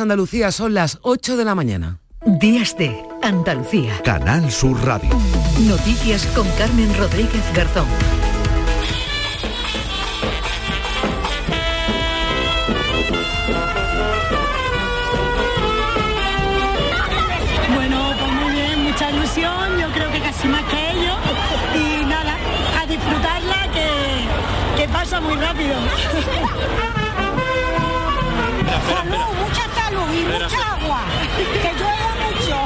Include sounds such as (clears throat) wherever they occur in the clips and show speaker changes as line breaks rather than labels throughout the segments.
Andalucía son las 8 de la mañana.
Días de Andalucía.
Canal Sur Radio.
Noticias con Carmen Rodríguez Garzón.
Bueno, pues muy bien, mucha ilusión, yo creo que casi más que ellos. Y nada, a disfrutarla que, que pasa muy rápido.
Mucha agua. Que llueva mucho.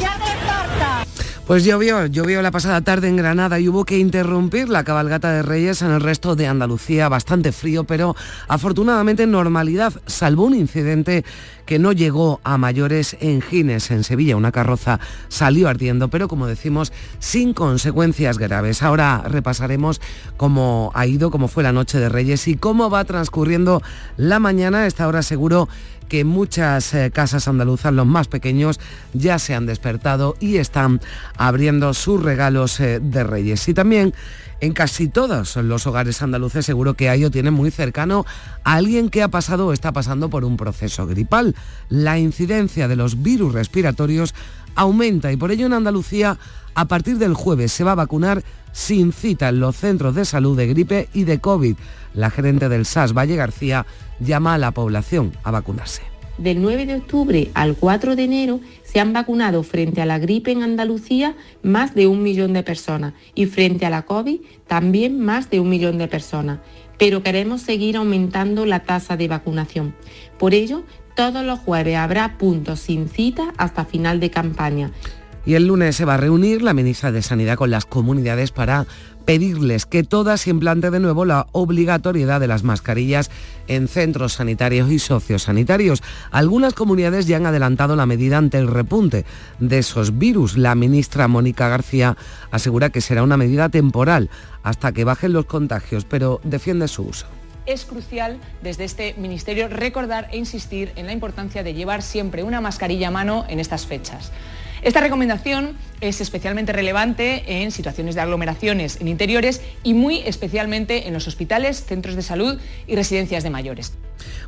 Ya hace falta.
Pues llovió, llovió la pasada tarde en Granada y hubo que interrumpir la cabalgata de Reyes en el resto de Andalucía, bastante frío, pero afortunadamente en normalidad, salvo un incidente que no llegó a mayores en Gines, en Sevilla. Una carroza salió ardiendo, pero como decimos, sin consecuencias graves. Ahora repasaremos cómo ha ido, cómo fue la noche de Reyes y cómo va transcurriendo la mañana. A esta hora seguro que muchas eh, casas andaluzas, los más pequeños, ya se han despertado y están abriendo sus regalos eh, de Reyes. Y también en casi todos los hogares andaluces seguro que hay o tienen muy cercano a alguien que ha pasado o está pasando por un proceso gripal. La incidencia de los virus respiratorios aumenta y por ello en Andalucía a partir del jueves se va a vacunar sin cita en los centros de salud de gripe y de COVID. La gerente del SAS, Valle García, llama a la población a vacunarse.
Del 9 de octubre al 4 de enero se han vacunado frente a la gripe en Andalucía más de un millón de personas y frente a la COVID también más de un millón de personas. Pero queremos seguir aumentando la tasa de vacunación. Por ello, todos los jueves habrá puntos sin cita hasta final de campaña.
Y el lunes se va a reunir la ministra de Sanidad con las comunidades para pedirles que todas implante de nuevo la obligatoriedad de las mascarillas en centros sanitarios y sociosanitarios. Algunas comunidades ya han adelantado la medida ante el repunte de esos virus. La ministra Mónica García asegura que será una medida temporal hasta que bajen los contagios, pero defiende su uso
es crucial desde este Ministerio recordar e insistir en la importancia de llevar siempre una mascarilla a mano en estas fechas. Esta recomendación es especialmente relevante en situaciones de aglomeraciones en interiores y muy especialmente en los hospitales, centros de salud y residencias de mayores.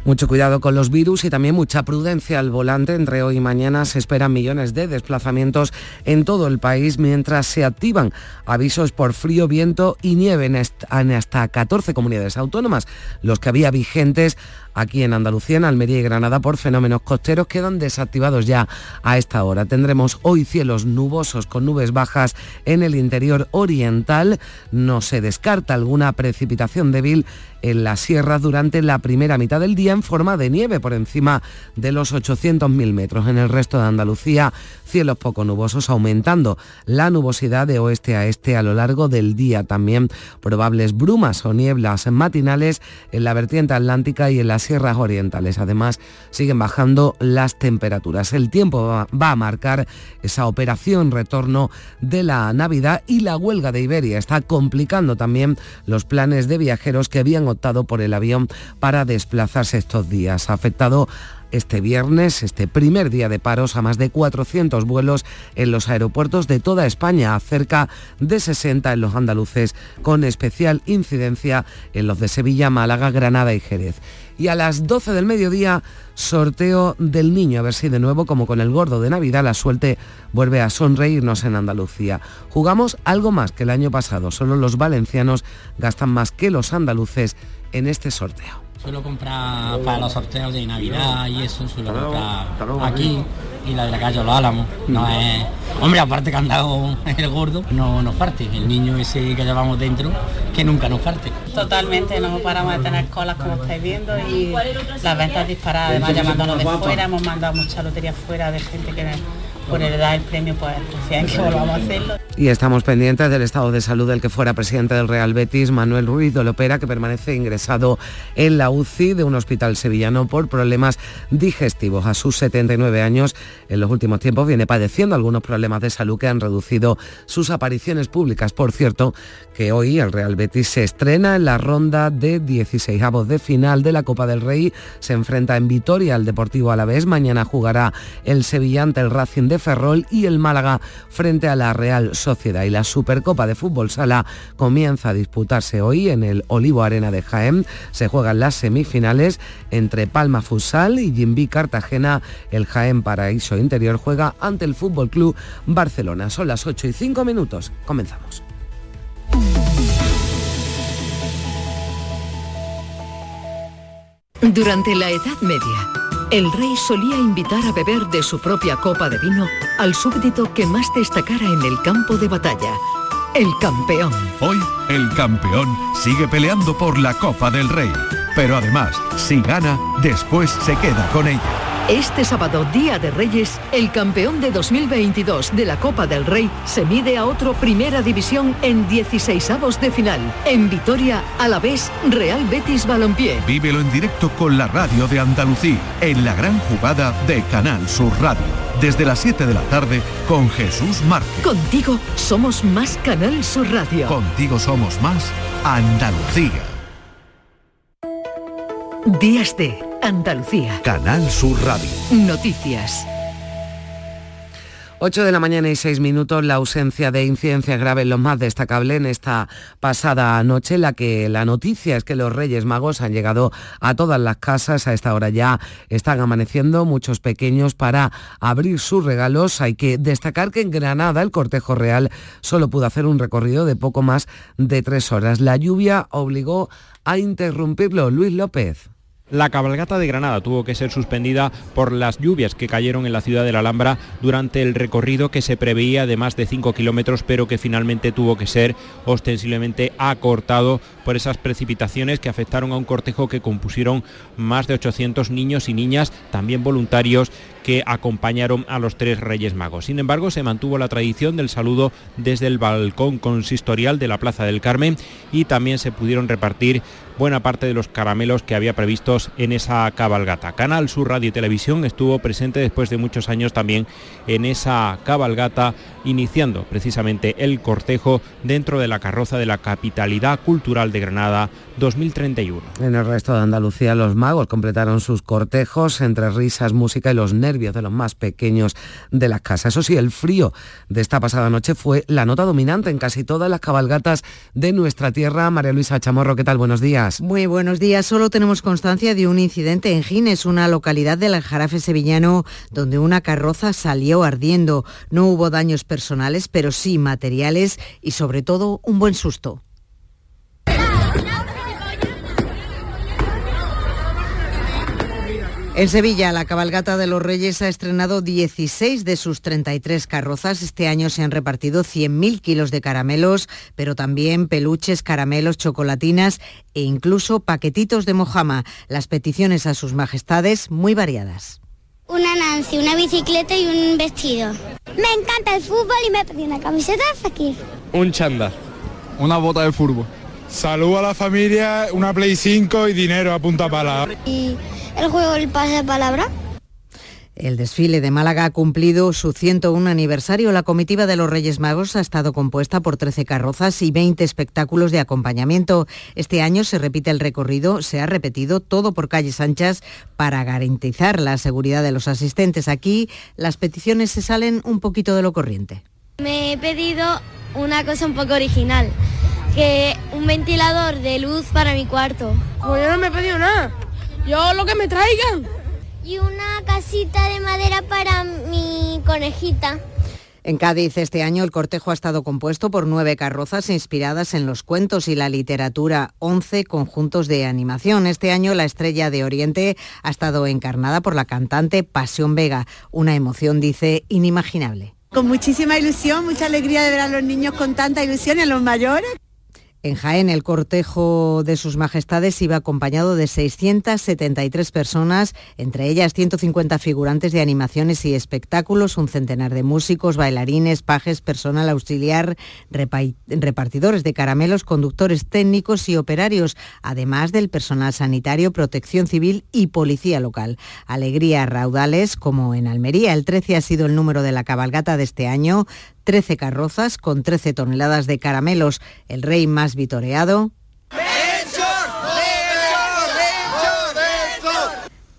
Mucho cuidado con los virus y también mucha prudencia al volante. Entre hoy y mañana se esperan millones de desplazamientos en todo el país mientras se activan avisos por frío, viento y nieve en hasta 14 comunidades autónomas. Los que había vigentes aquí en Andalucía, en Almería y Granada por fenómenos costeros quedan desactivados ya a esta hora. Tendremos hoy cielos nubosos con nubes bajas en el interior oriental. No se descarta alguna precipitación débil en la sierra durante la primera mitad del día en forma de nieve por encima de los 800.000 metros. En el resto de Andalucía, cielos poco nubosos aumentando la nubosidad de oeste a este a lo largo del día. También probables brumas o nieblas matinales en la vertiente atlántica y en las sierras orientales. Además, siguen bajando las temperaturas. El tiempo va a marcar esa operación retorno de la Navidad y la huelga de Iberia está complicando también los planes de viajeros que habían optado por el avión para desplazarse estos días. Ha afectado este viernes, este primer día de paros, a más de 400 vuelos en los aeropuertos de toda España, a cerca de 60 en los andaluces, con especial incidencia en los de Sevilla, Málaga, Granada y Jerez. Y a las 12 del mediodía, sorteo del niño, a ver si de nuevo, como con el gordo de Navidad, la suerte vuelve a sonreírnos en Andalucía. Jugamos algo más que el año pasado, solo los valencianos gastan más que los andaluces en este sorteo.
Suelo comprar para los sorteos de Navidad y eso, suelo comprar aquí y la de la calle Los Álamos. No es. Hombre, aparte que han dado el gordo, no nos parte. El niño ese que llevamos dentro, que nunca nos parte.
Totalmente, no paramos de tener colas como estáis viendo y las ventas disparadas, además llamándonos de fuera, hemos mandado mucha lotería fuera de gente que por heredar el premio, pues confían que volvamos a hacerlo.
Y estamos pendientes del estado de salud del que fuera presidente del Real Betis, Manuel Ruiz de Lopera, que permanece ingresado en la UCI de un hospital sevillano por problemas digestivos. A sus 79 años, en los últimos tiempos viene padeciendo algunos problemas de salud que han reducido sus apariciones públicas. Por cierto, que hoy el Real Betis se estrena en la ronda de 16 avos de final de la Copa del Rey. Se enfrenta en Vitoria al Deportivo Alavés. Mañana jugará el Sevilla ante el Racing de Ferrol y el Málaga frente a la Real Sociedad. Y la Supercopa de Fútbol Sala comienza a disputarse hoy en el Olivo Arena de Jaén. Se juegan las semifinales entre Palma Futsal y Jimbi Cartagena. El Jaén Paraíso Interior juega ante el Fútbol Club Barcelona. Son las 8 y 5 minutos. Comenzamos.
Durante la Edad Media, el rey solía invitar a beber de su propia copa de vino al súbdito que más destacara en el campo de batalla, el campeón.
Hoy, el campeón sigue peleando por la Copa del Rey, pero además, si gana, después se queda con ella.
Este sábado, Día de Reyes, el campeón de 2022 de la Copa del Rey se mide a otro Primera División en 16 avos de final. En Vitoria, a la vez, Real Betis Balompié.
Vívelo en directo con la radio de Andalucía, en la gran jugada de Canal Sur Radio. Desde las 7 de la tarde con Jesús Márquez.
Contigo somos más Canal Sur Radio.
Contigo somos más Andalucía.
Días de Andalucía.
Canal Sur Radio.
Noticias.
8 de la mañana y 6 minutos, la ausencia de incidencias graves, lo más destacable en esta pasada noche, la que la noticia es que los Reyes Magos han llegado a todas las casas, a esta hora ya están amaneciendo muchos pequeños para abrir sus regalos. Hay que destacar que en Granada el cortejo real solo pudo hacer un recorrido de poco más de tres horas. La lluvia obligó a interrumpirlo. Luis López.
La cabalgata de Granada tuvo que ser suspendida por las lluvias que cayeron en la ciudad de la Alhambra durante el recorrido que se preveía de más de 5 kilómetros, pero que finalmente tuvo que ser ostensiblemente acortado por esas precipitaciones que afectaron a un cortejo que compusieron más de 800 niños y niñas, también voluntarios, que acompañaron a los tres Reyes Magos. Sin embargo, se mantuvo la tradición del saludo desde el balcón consistorial de la Plaza del Carmen y también se pudieron repartir buena parte de los caramelos que había previstos en esa cabalgata. Canal Sur Radio y Televisión estuvo presente después de muchos años también en esa cabalgata, iniciando precisamente el cortejo dentro de la carroza de la Capitalidad Cultural de Granada 2031.
En el resto de Andalucía los magos completaron sus cortejos entre risas, música y los nervios de los más pequeños de las casas. Eso sí, el frío de esta pasada noche fue la nota dominante en casi todas las cabalgatas de nuestra tierra. María Luisa Chamorro, ¿qué tal? Buenos días.
Muy buenos días. Solo tenemos constancia de un incidente en Gines, una localidad del Jarafe sevillano, donde una carroza salió ardiendo. No hubo daños personales, pero sí materiales y sobre todo un buen susto. En Sevilla, la cabalgata de los Reyes ha estrenado 16 de sus 33 carrozas. Este año se han repartido 100.000 kilos de caramelos, pero también peluches, caramelos, chocolatinas e incluso paquetitos de mojama. Las peticiones a sus majestades muy variadas.
Una Nancy, una bicicleta y un vestido. Me encanta el fútbol y me pedí una camiseta de Fakir.
Un chándal. Una bota de fútbol.
Salud a la familia, una Play 5 y dinero a punta pala.
Y el juego El pase de palabra.
El desfile de Málaga ha cumplido su 101 aniversario. La comitiva de los Reyes Magos ha estado compuesta por 13 carrozas y 20 espectáculos de acompañamiento. Este año se repite el recorrido, se ha repetido todo por calles anchas para garantizar la seguridad de los asistentes. Aquí las peticiones se salen un poquito de lo corriente.
Me he pedido una cosa un poco original, que un ventilador de luz para mi cuarto.
Pues yo no me he pedido nada. Yo lo que me traigan.
Y una casita de madera para mi conejita.
En Cádiz este año el cortejo ha estado compuesto por nueve carrozas inspiradas en los cuentos y la literatura, once conjuntos de animación. Este año la estrella de Oriente ha estado encarnada por la cantante Pasión Vega, una emoción, dice, inimaginable.
Con muchísima ilusión, mucha alegría de ver a los niños con tanta ilusión y a los mayores.
En Jaén, el cortejo de sus majestades iba acompañado de 673 personas, entre ellas 150 figurantes de animaciones y espectáculos, un centenar de músicos, bailarines, pajes, personal auxiliar, repartidores de caramelos, conductores técnicos y operarios, además del personal sanitario, protección civil y policía local. Alegría raudales, como en Almería. El 13 ha sido el número de la cabalgata de este año, 13 carrozas con 13 toneladas de caramelos. El rey más vitoreado.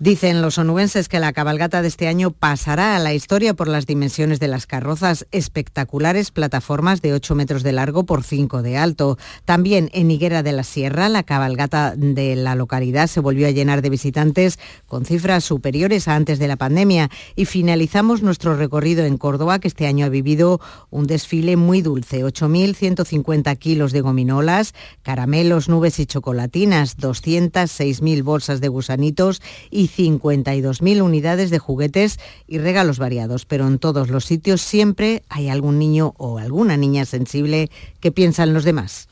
Dicen los onubenses que la cabalgata de este año pasará a la historia por las dimensiones de las carrozas, espectaculares plataformas de 8 metros de largo por 5 de alto. También en Higuera de la Sierra, la cabalgata de la localidad se volvió a llenar de visitantes con cifras superiores a antes de la pandemia. Y finalizamos nuestro recorrido en Córdoba, que este año ha vivido un desfile muy dulce. 8.150 kilos de gominolas, caramelos, nubes y chocolatinas, 206.000 bolsas de gusanitos y 52.000 unidades de juguetes y regalos variados, pero en todos los sitios siempre hay algún niño o alguna niña sensible que piensa en los demás.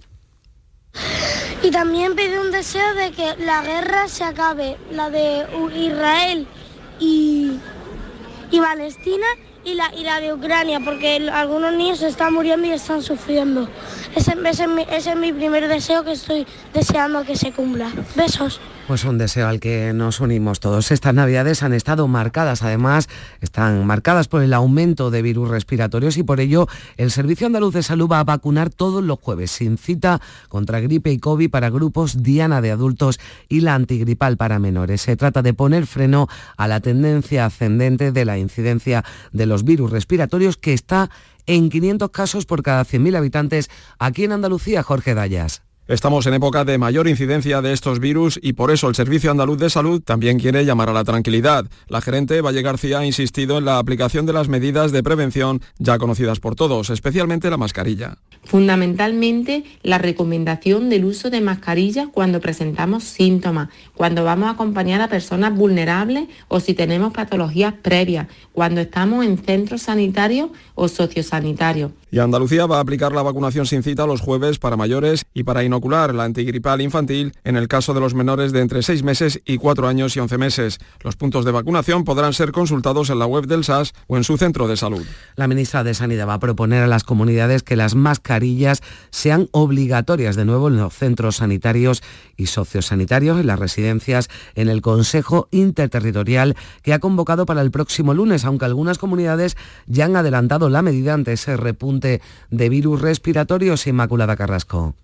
Y también pide un deseo de que la guerra se acabe, la de Israel y, y Palestina y la, y la de Ucrania, porque algunos niños están muriendo y están sufriendo. Ese, ese, ese es mi primer deseo que estoy deseando que se cumpla. Besos.
Pues un deseo al que nos unimos todos. Estas navidades han estado marcadas, además, están marcadas por el aumento de virus respiratorios y por ello el Servicio Andaluz de Salud va a vacunar todos los jueves sin cita contra gripe y COVID para grupos Diana de adultos y la antigripal para menores. Se trata de poner freno a la tendencia ascendente de la incidencia de los virus respiratorios que está en 500 casos por cada 100.000 habitantes aquí en Andalucía, Jorge Dayas.
Estamos en época de mayor incidencia de estos virus y por eso el Servicio Andaluz de Salud también quiere llamar a la tranquilidad. La gerente Valle García ha insistido en la aplicación de las medidas de prevención ya conocidas por todos, especialmente la mascarilla.
Fundamentalmente la recomendación del uso de mascarilla cuando presentamos síntomas, cuando vamos a acompañar a personas vulnerables o si tenemos patologías previas, cuando estamos en centros sanitarios o sociosanitarios.
Y Andalucía va a aplicar la vacunación sin cita los jueves para mayores y para inocular la antigripal infantil en el caso de los menores de entre 6 meses y 4 años y 11 meses. Los puntos de vacunación podrán ser consultados en la web del SAS o en su centro de salud.
La ministra de Sanidad va a proponer a las comunidades que las mascarillas sean obligatorias de nuevo en los centros sanitarios y sociosanitarios, en las residencias, en el Consejo Interterritorial que ha convocado para el próximo lunes, aunque algunas comunidades ya han adelantado la medida ante ese repunte de virus respiratorios, Inmaculada Carrasco.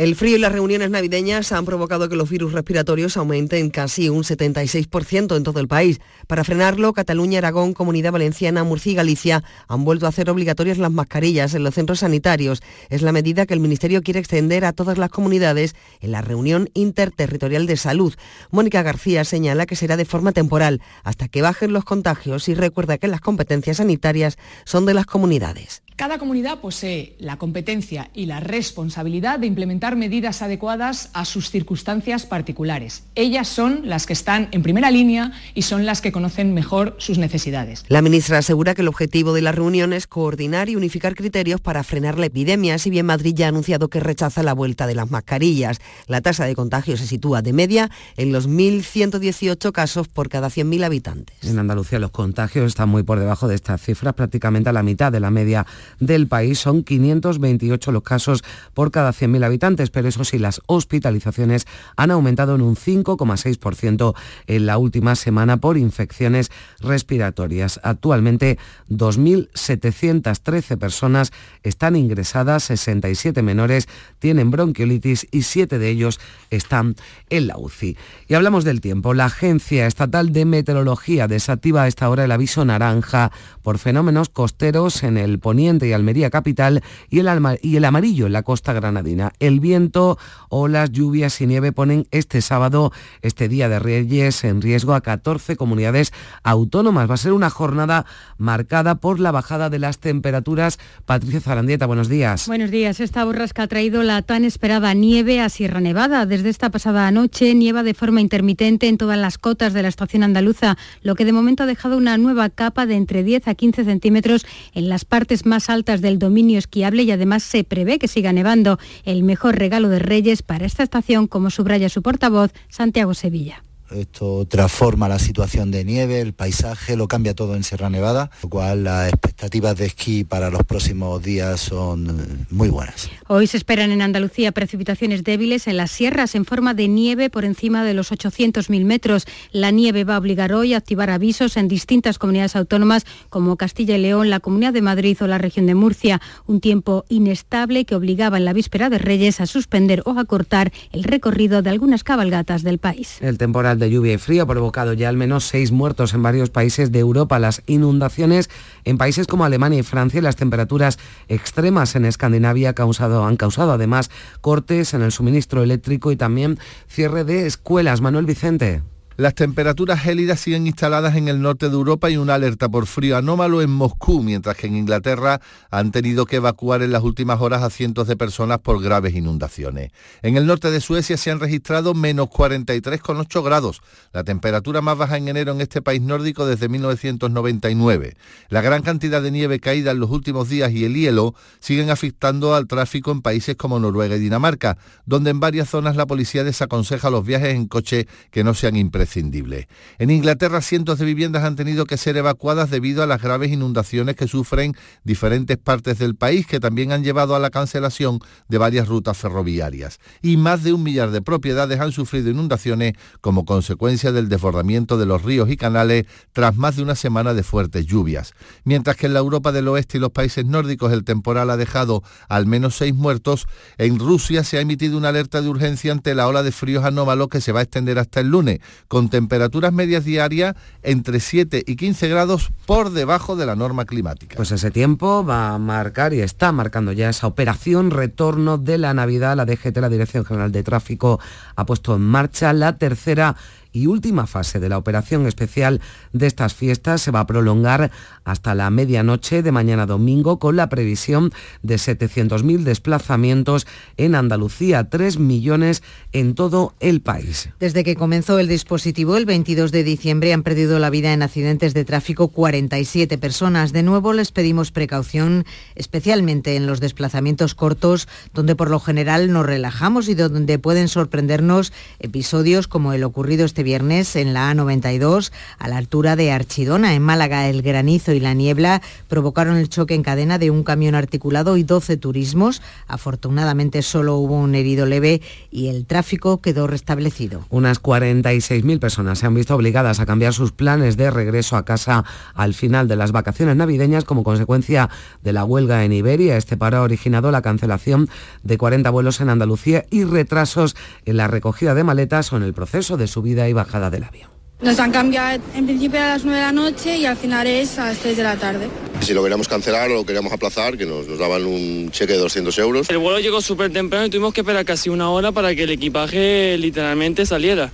El frío y las reuniones navideñas han provocado que los virus respiratorios aumenten casi un 76% en todo el país. Para frenarlo, Cataluña, Aragón, Comunidad Valenciana, Murcia y Galicia han vuelto a hacer obligatorias las mascarillas en los centros sanitarios. Es la medida que el Ministerio quiere extender a todas las comunidades en la reunión interterritorial de salud. Mónica García señala que será de forma temporal hasta que bajen los contagios y recuerda que las competencias sanitarias son de las comunidades.
Cada comunidad posee la competencia y la responsabilidad de implementar medidas adecuadas a sus circunstancias particulares. Ellas son las que están en primera línea y son las que conocen mejor sus necesidades.
La ministra asegura que el objetivo de la reunión es coordinar y unificar criterios para frenar la epidemia, si bien Madrid ya ha anunciado que rechaza la vuelta de las mascarillas. La tasa de contagio se sitúa de media en los 1.118 casos por cada 100.000 habitantes.
En Andalucía los contagios están muy por debajo de estas cifras, prácticamente a la mitad de la media del país. Son 528 los casos por cada 100.000 habitantes, pero eso sí, las hospitalizaciones han aumentado en un 5,6% en la última semana por infecciones respiratorias. Actualmente 2.713 personas están ingresadas, 67 menores tienen bronquiolitis y 7 de ellos están en la UCI. Y hablamos del tiempo. La Agencia Estatal de Meteorología desactiva a esta hora el aviso naranja por fenómenos costeros en el poniente y Almería capital y el, y el amarillo en la costa granadina. El viento o las lluvias y nieve ponen este sábado, este Día de Reyes, en riesgo a 14 comunidades autónomas. Va a ser una jornada marcada por la bajada de las temperaturas. Patricia Zarandieta, buenos días.
Buenos días. Esta borrasca ha traído la tan esperada nieve a Sierra Nevada. Desde esta pasada noche nieva de forma intermitente en todas las cotas de la estación andaluza, lo que de momento ha dejado una nueva capa de entre 10 a 15 centímetros en las partes más altas del dominio esquiable y además se prevé que siga nevando. El mejor regalo de Reyes para esta estación, como subraya su portavoz, Santiago Sevilla.
Esto transforma la situación de nieve, el paisaje, lo cambia todo en Sierra Nevada, lo cual las expectativas de esquí para los próximos días son muy buenas.
Hoy se esperan en Andalucía precipitaciones débiles en las sierras en forma de nieve por encima de los 800.000 metros. La nieve va a obligar hoy a activar avisos en distintas comunidades autónomas como Castilla y León, la Comunidad de Madrid o la región de Murcia. Un tiempo inestable que obligaba en la víspera de Reyes a suspender o a cortar el recorrido de algunas cabalgatas del país.
El temporal de lluvia y frío ha provocado ya al menos seis muertos en varios países de Europa. Las inundaciones en países como Alemania y Francia y las temperaturas extremas en Escandinavia causado, han causado además cortes en el suministro eléctrico y también cierre de escuelas. Manuel Vicente.
Las temperaturas gélidas siguen instaladas en el norte de Europa y una alerta por frío anómalo en Moscú, mientras que en Inglaterra han tenido que evacuar en las últimas horas a cientos de personas por graves inundaciones. En el norte de Suecia se han registrado menos 43,8 grados, la temperatura más baja en enero en este país nórdico desde 1999. La gran cantidad de nieve caída en los últimos días y el hielo siguen afectando al tráfico en países como Noruega y Dinamarca, donde en varias zonas la policía desaconseja los viajes en coche que no sean imprescindibles en Inglaterra cientos de viviendas han tenido que ser evacuadas debido a las graves inundaciones que sufren diferentes partes del país que también han llevado a la cancelación de varias rutas ferroviarias. Y más de un millar de propiedades han sufrido inundaciones como consecuencia del desbordamiento de los ríos y canales tras más de una semana de fuertes lluvias. Mientras que en la Europa del Oeste y los países nórdicos el temporal ha dejado al menos seis muertos, en Rusia se ha emitido una alerta de urgencia ante la ola de fríos anómalos que se va a extender hasta el lunes, temperaturas medias diarias entre 7 y 15 grados por debajo de la norma climática.
Pues ese tiempo va a marcar y está marcando ya esa operación retorno de la Navidad. La DGT, la Dirección General de Tráfico, ha puesto en marcha la tercera y última fase de la operación especial de estas fiestas se va a prolongar hasta la medianoche de mañana domingo con la previsión de 700.000 desplazamientos en Andalucía, 3 millones en todo el país.
Desde que comenzó el dispositivo el 22 de diciembre han perdido la vida en accidentes de tráfico 47 personas. De nuevo les pedimos precaución, especialmente en los desplazamientos cortos, donde por lo general nos relajamos y donde pueden sorprendernos episodios como el ocurrido este viernes en la A92 a la altura de Archidona. En Málaga el granizo y la niebla provocaron el choque en cadena de un camión articulado y 12 turismos. Afortunadamente solo hubo un herido leve y el tráfico quedó restablecido.
Unas 46.000 personas se han visto obligadas a cambiar sus planes de regreso a casa al final de las vacaciones navideñas como consecuencia de la huelga en Iberia. Este paro ha originado la cancelación de 40 vuelos en Andalucía y retrasos en la recogida de maletas o en el proceso de subida bajada del avión.
Nos han cambiado en principio a las 9 de la noche y al final es a las 3 de la tarde.
Si lo queríamos cancelar o lo queríamos aplazar, que nos, nos daban un cheque de 200 euros.
El vuelo llegó súper temprano y tuvimos que esperar casi una hora para que el equipaje literalmente saliera.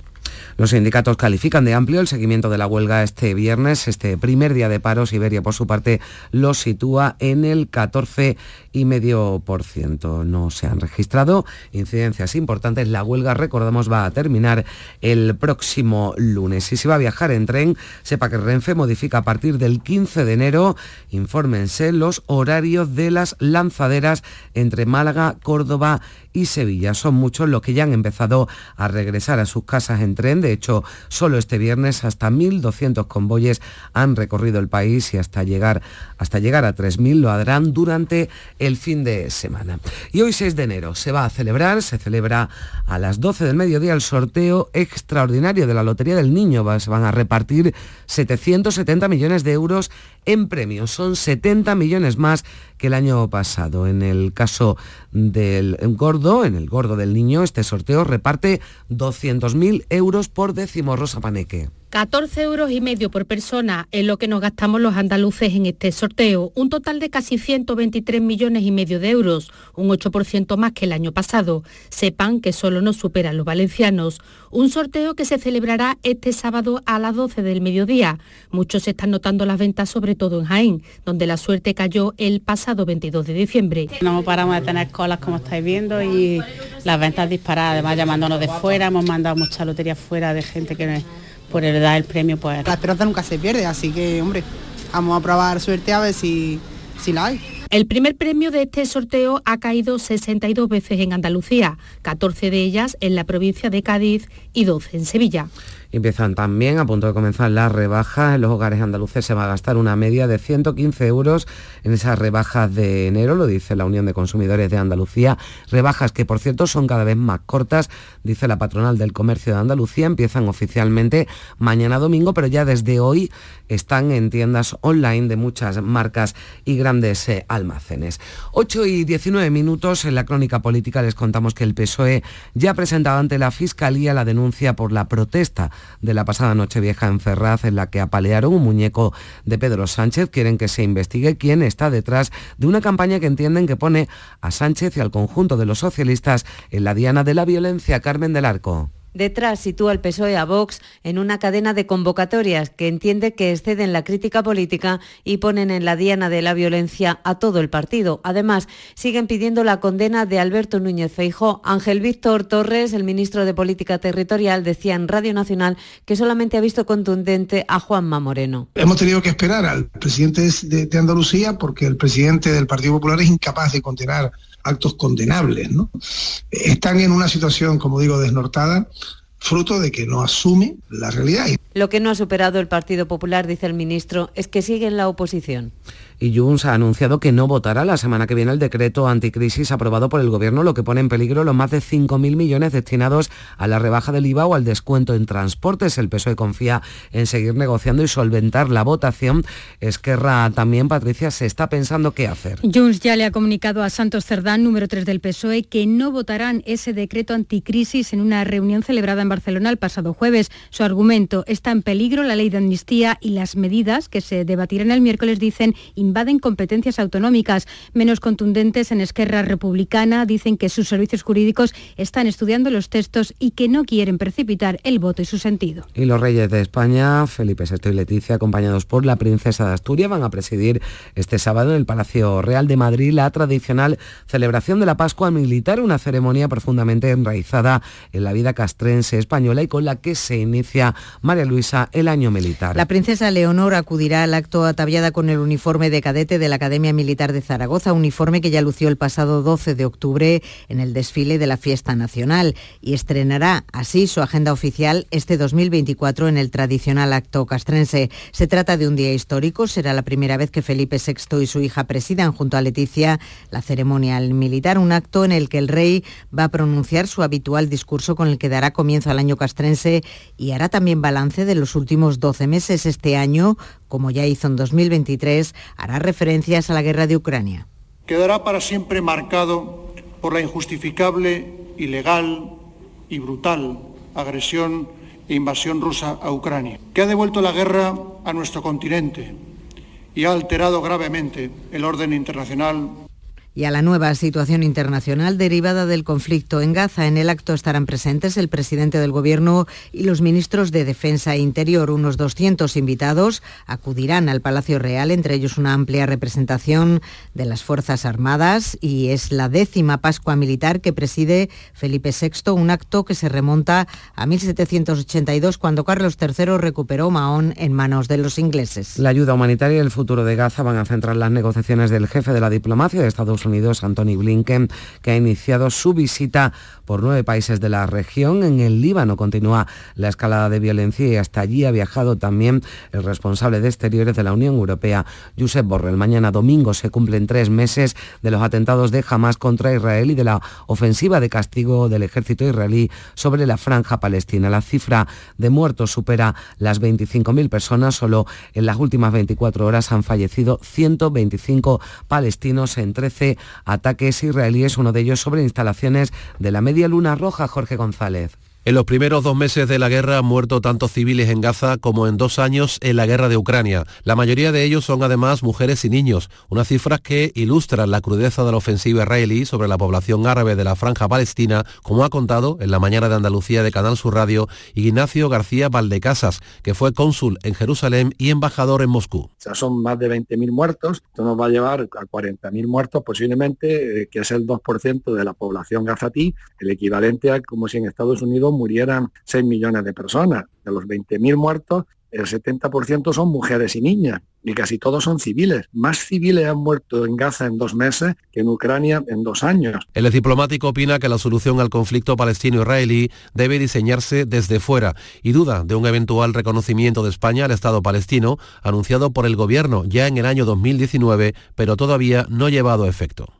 Los sindicatos califican de amplio el seguimiento de la huelga este viernes. Este primer día de paros, Iberia por su parte lo sitúa en el 14 y medio por ciento. No se han registrado incidencias importantes. La huelga, recordamos, va a terminar el próximo lunes. Si se va a viajar en tren, sepa que Renfe modifica a partir del 15 de enero, infórmense, los horarios de las lanzaderas entre Málaga, Córdoba y Sevilla. Son muchos los que ya han empezado a regresar a sus casas en tren. De hecho, solo este viernes hasta 1.200 convoyes han recorrido el país y hasta llegar, hasta llegar a 3.000 lo harán durante el fin de semana. Y hoy 6 de enero se va a celebrar, se celebra a las 12 del mediodía el sorteo extraordinario de la Lotería del Niño. Se van a repartir 770 millones de euros en premios. Son 70 millones más que el año pasado. En el caso del gordo, en el gordo del niño, este sorteo reparte 200.000 euros por décimo Rosa Paneque.
14 euros y medio por persona es lo que nos gastamos los andaluces en este sorteo, un total de casi 123 millones y medio de euros, un 8% más que el año pasado. Sepan que solo nos superan los valencianos. Un sorteo que se celebrará este sábado a las 12 del mediodía. Muchos están notando las ventas, sobre todo en Jaén, donde la suerte cayó el pasado 22 de diciembre.
No paramos de tener colas como estáis viendo y las ventas disparadas, además llamándonos de fuera, hemos mandado mucha lotería fuera de gente que por el dar el premio pues...
La esperanza nunca se pierde, así que hombre, vamos a probar suerte a ver si, si la hay.
El primer premio de este sorteo ha caído 62 veces en Andalucía, 14 de ellas en la provincia de Cádiz y 12 en Sevilla.
Empiezan también a punto de comenzar las rebajas. En los hogares andaluces se va a gastar una media de 115 euros en esas rebajas de enero, lo dice la Unión de Consumidores de Andalucía. Rebajas que, por cierto, son cada vez más cortas, dice la patronal del comercio de Andalucía. Empiezan oficialmente mañana domingo, pero ya desde hoy están en tiendas online de muchas marcas y grandes eh, almacenes. 8 y 19 minutos en la crónica política les contamos que el PSOE ya ha presentado ante la Fiscalía la denuncia por la protesta de la pasada noche vieja en Ferraz en la que apalearon un muñeco de Pedro Sánchez. Quieren que se investigue quién está detrás de una campaña que entienden que pone a Sánchez y al conjunto de los socialistas en la diana de la violencia. Carmen del Arco.
Detrás sitúa el PSOE a Vox en una cadena de convocatorias que entiende que exceden la crítica política y ponen en la diana de la violencia a todo el partido. Además, siguen pidiendo la condena de Alberto Núñez Feijó. Ángel Víctor Torres, el ministro de Política Territorial, decía en Radio Nacional que solamente ha visto contundente a Juanma Moreno.
Hemos tenido que esperar al presidente de, de Andalucía porque el presidente del Partido Popular es incapaz de condenar actos condenables. ¿no? Están en una situación, como digo, desnortada, fruto de que no asume la realidad.
Lo que no ha superado el Partido Popular, dice el ministro, es que sigue en la oposición
y Junts ha anunciado que no votará la semana que viene el decreto anticrisis aprobado por el Gobierno, lo que pone en peligro los más de 5.000 millones destinados a la rebaja del IVA o al descuento en transportes. El PSOE confía en seguir negociando y solventar la votación. Esquerra también, Patricia, se está pensando qué hacer.
Junts ya le ha comunicado a Santos Cerdán, número 3 del PSOE, que no votarán ese decreto anticrisis en una reunión celebrada en Barcelona el pasado jueves. Su argumento está en peligro la ley de amnistía y las medidas que se debatirán el miércoles dicen invaden competencias autonómicas. Menos contundentes en Esquerra Republicana dicen que sus servicios jurídicos están estudiando los textos y que no quieren precipitar el voto y su sentido.
Y los reyes de España, Felipe VI y Leticia, acompañados por la princesa de Asturias, van a presidir este sábado en el Palacio Real de Madrid la tradicional celebración de la Pascua Militar, una ceremonia profundamente enraizada en la vida castrense española y con la que se inicia María Luisa el año militar.
La princesa Leonor acudirá al acto ataviada con el uniforme de cadete de la Academia Militar de Zaragoza, uniforme que ya lució el pasado 12 de octubre en el desfile de la Fiesta Nacional y estrenará así su agenda oficial este 2024 en el tradicional acto castrense. Se trata de un día histórico, será la primera vez que Felipe VI y su hija presidan junto a Leticia la ceremonia militar, un acto en el que el rey va a pronunciar su habitual discurso con el que dará comienzo al año castrense y hará también balance de los últimos 12 meses este año, como ya hizo en 2023, hará referencias a la guerra de Ucrania.
Quedará para siempre marcado por la injustificable, ilegal y brutal agresión e invasión rusa a Ucrania, que ha devuelto la guerra a nuestro continente y ha alterado gravemente el orden internacional
y a la nueva situación internacional derivada del conflicto en Gaza. En el acto estarán presentes el presidente del Gobierno y los ministros de Defensa e Interior. Unos 200 invitados acudirán al Palacio Real, entre ellos una amplia representación de las Fuerzas Armadas y es la décima Pascua Militar que preside Felipe VI, un acto que se remonta a 1782 cuando Carlos III recuperó Mahón en manos de los ingleses.
La ayuda humanitaria y el futuro de Gaza van a centrar las negociaciones del jefe de la diplomacia de Estados Unidos, Anthony Blinken, que ha iniciado su visita por nueve países de la región. En el Líbano continúa la escalada de violencia y hasta allí ha viajado también el responsable de Exteriores de la Unión Europea, Josep Borrell. Mañana domingo se cumplen tres meses de los atentados de Hamas contra Israel y de la ofensiva de castigo del ejército israelí sobre la franja palestina. La cifra de muertos supera las 25.000 personas. Solo en las últimas 24 horas han fallecido 125 palestinos en 13 ataques israelíes, uno de ellos sobre instalaciones de la media luna roja, Jorge González.
En los primeros dos meses de la guerra han muerto tantos civiles en Gaza como en dos años en la guerra de Ucrania. La mayoría de ellos son además mujeres y niños, unas cifras que ilustran la crudeza de la ofensiva israelí sobre la población árabe de la franja palestina, como ha contado en la mañana de Andalucía de Canal Sur Radio Ignacio García Valdecasas, que fue cónsul en Jerusalén y embajador en Moscú.
O sea, son más de 20.000 muertos, esto nos va a llevar a 40.000 muertos posiblemente, eh, que es el 2% de la población gazatí, el equivalente a como si en Estados Unidos murieran 6 millones de personas. De los 20.000 muertos, el 70% son mujeres y niñas y casi todos son civiles. Más civiles han muerto en Gaza en dos meses que en Ucrania en dos años.
El diplomático opina que la solución al conflicto palestino-israelí debe diseñarse desde fuera y duda de un eventual reconocimiento de España al Estado palestino anunciado por el gobierno ya en el año 2019, pero todavía no llevado a efecto.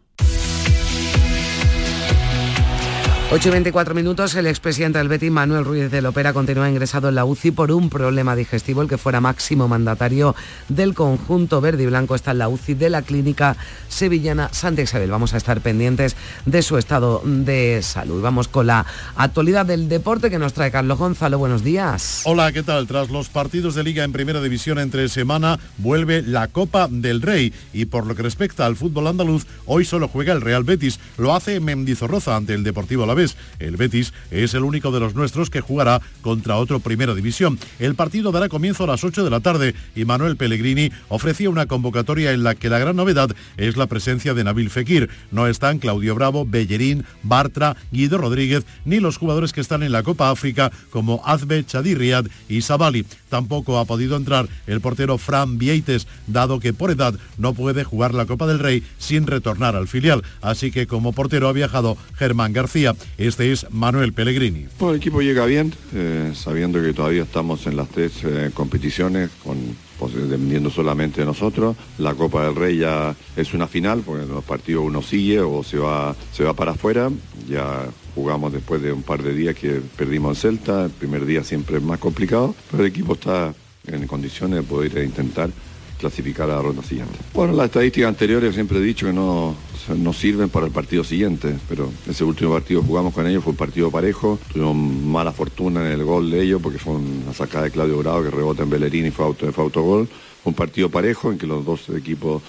8 y 24 minutos, el expresidente del Betis, Manuel Ruiz de Lopera, continúa ingresado en la UCI por un problema digestivo. El que fuera máximo mandatario del conjunto verde y blanco está en la UCI de la clínica sevillana Santa Isabel. Vamos a estar pendientes de su estado de salud. Vamos con la actualidad del deporte que nos trae Carlos Gonzalo. Buenos días.
Hola, ¿qué tal? Tras los partidos de liga en primera división entre semana, vuelve la Copa del Rey. Y por lo que respecta al fútbol andaluz, hoy solo juega el Real Betis. Lo hace Mendizorroza ante el Deportivo La vez. El Betis es el único de los nuestros que jugará contra otro Primera División. El partido dará comienzo a las 8 de la tarde y Manuel Pellegrini ofrecía una convocatoria en la que la gran novedad es la presencia de Nabil Fekir. No están Claudio Bravo, Bellerín, Bartra, Guido Rodríguez ni los jugadores que están en la Copa África como Azbe, Chadi Riad y Sabali. Tampoco ha podido entrar el portero Fran Vieites, dado que por edad no puede jugar la Copa del Rey sin retornar al filial. Así que como portero ha viajado Germán García. Este es Manuel Pellegrini.
el equipo llega bien, eh, sabiendo que todavía estamos en las tres eh, competiciones con pues, dependiendo solamente de nosotros. La Copa del Rey ya es una final, porque en los partidos uno sigue o se va, se va para afuera. Ya jugamos después de un par de días que perdimos en Celta. El primer día siempre es más complicado, pero el equipo está en condiciones de poder intentar clasificar a la ronda siguiente. Bueno, las estadísticas anteriores siempre he dicho que no, no sirven para el partido siguiente, pero ese último partido jugamos con ellos, fue un partido parejo, tuvimos mala fortuna en el gol de ellos porque fue una sacada de Claudio Bravo que rebota en Bellerín y fue, auto, fue autogol. un partido parejo en que los dos equipos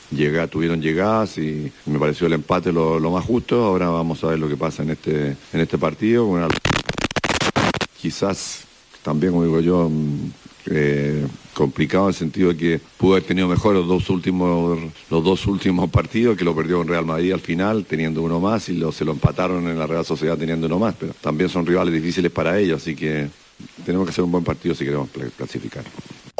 tuvieron llegadas y me pareció el empate lo, más justo. Ahora vamos a ver lo que pasa en este, en este partido. quizás también, como digo yo, eh, complicado en el sentido de que pudo haber tenido mejor los dos últimos los dos últimos partidos que lo perdió en Real Madrid al final teniendo uno más y lo, se lo empataron en la Real Sociedad teniendo uno más pero también son rivales difíciles para ellos así que tenemos que hacer un buen partido si queremos clasificar.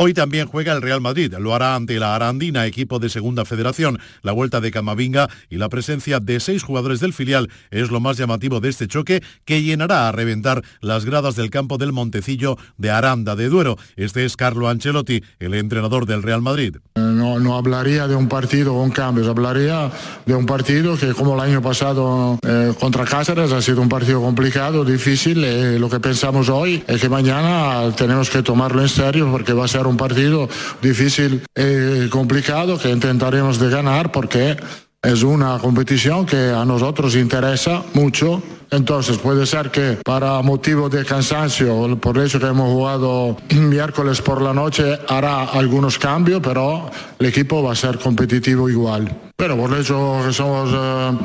Hoy también juega el Real Madrid, lo hará ante la Arandina, equipo de Segunda Federación. La vuelta de Camavinga y la presencia de seis jugadores del filial es lo más llamativo de este choque que llenará a reventar las gradas del campo del Montecillo de Aranda de Duero. Este es Carlo Ancelotti, el entrenador del Real Madrid.
No, no hablaría de un partido con cambios, hablaría de un partido que como el año pasado eh, contra Cáceres ha sido un partido complicado, difícil. Eh, lo que pensamos hoy es que mañana tenemos que tomarlo en serio porque va a ser un partido difícil y complicado que intentaremos de ganar porque es una competición que a nosotros interesa mucho. Entonces puede ser que para motivo de cansancio, por eso que hemos jugado miércoles por la noche, hará algunos cambios, pero el equipo va a ser competitivo igual. Pero por el hecho que somos eh,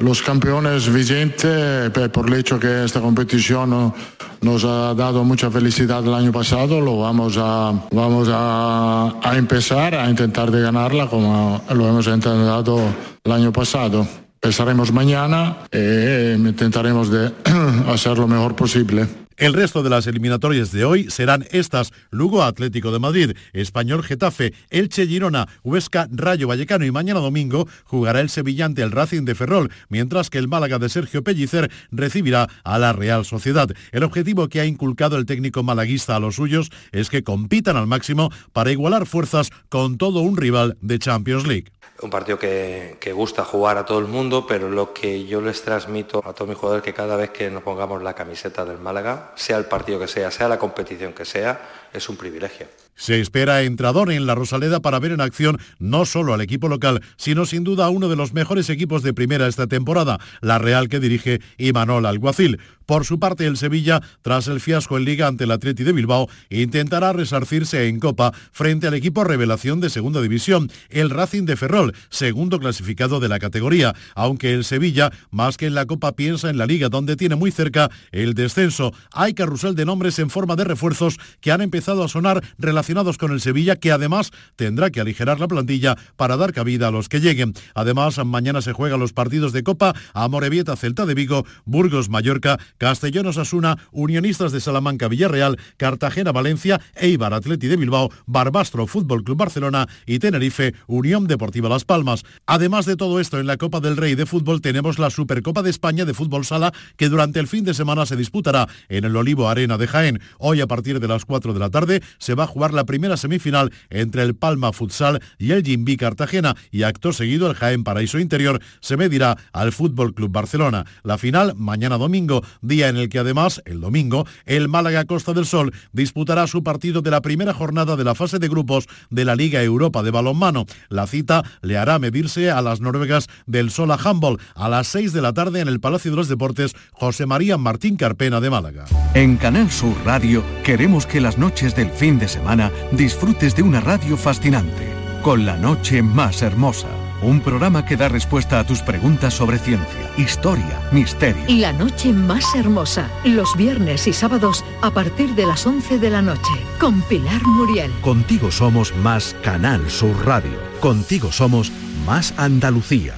los campeones vigentes, por el hecho que esta competición nos ha dado mucha felicidad el año pasado, lo vamos a, vamos a, empezar a intentar de ganarla como lo hemos intentado el año pasado. Empezaremos mañana e intentaremos de (clears throat) hacer lo mejor posible.
El resto de las eliminatorias de hoy serán estas: Lugo Atlético de Madrid, Español Getafe, Elche Girona, Huesca Rayo Vallecano y mañana domingo jugará el Sevillante el Racing de Ferrol, mientras que el Málaga de Sergio Pellicer recibirá a la Real Sociedad. El objetivo que ha inculcado el técnico malaguista a los suyos es que compitan al máximo para igualar fuerzas con todo un rival de Champions League
un partido que, gusta jugar a todo el mundo, pero lo que yo les transmito a todos mis jugadores que cada vez que nos pongamos la camiseta del Málaga, sea el partido que sea, sea la competición que sea, es un privilegio.
Se espera entrador en la Rosaleda para ver en acción no solo al equipo local, sino sin duda a uno de los mejores equipos de primera esta temporada, la Real que dirige Imanol Alguacil. Por su parte, el Sevilla, tras el fiasco en Liga ante el Atleti de Bilbao, intentará resarcirse en Copa frente al equipo revelación de Segunda División, el Racing de Ferrol, segundo clasificado de la categoría, aunque el Sevilla, más que en la Copa, piensa en la Liga, donde tiene muy cerca el descenso. Hay carrusel de nombres en forma de refuerzos que han empezado a sonar relacionados con el Sevilla, que además tendrá que aligerar la plantilla para dar cabida a los que lleguen. Además, mañana se juegan los partidos de Copa a Morevieta, Celta de Vigo, Burgos, Mallorca, Castellón, Osasuna, Unionistas de Salamanca, Villarreal, Cartagena, Valencia, Eibar, Atleti de Bilbao, Barbastro, Fútbol Club Barcelona y Tenerife, Unión Deportiva Las Palmas. Además de todo esto, en la Copa del Rey de Fútbol tenemos la Supercopa de España de Fútbol Sala que durante el fin de semana se disputará en el Olivo Arena de Jaén. Hoy a partir de las 4 de la tarde se va a jugar la primera semifinal entre el Palma Futsal y el Jimbi Cartagena y acto seguido el Jaén Paraíso Interior se medirá al Fútbol Club Barcelona. La final mañana domingo, día en el que además el domingo el Málaga Costa del Sol disputará su partido de la primera jornada de la fase de grupos de la Liga Europa de balonmano. La cita le hará medirse a las noruegas del Sola Handball a las 6 de la tarde en el Palacio de los Deportes José María Martín Carpena de Málaga.
En Canal Sur Radio queremos que las noches del fin de semana disfrutes de una radio fascinante, con la noche más hermosa. Un programa que da respuesta a tus preguntas sobre ciencia, historia, misterio.
La noche más hermosa, los viernes y sábados a partir de las 11 de la noche, con Pilar Muriel.
Contigo somos más Canal Sur Radio. Contigo somos más Andalucía.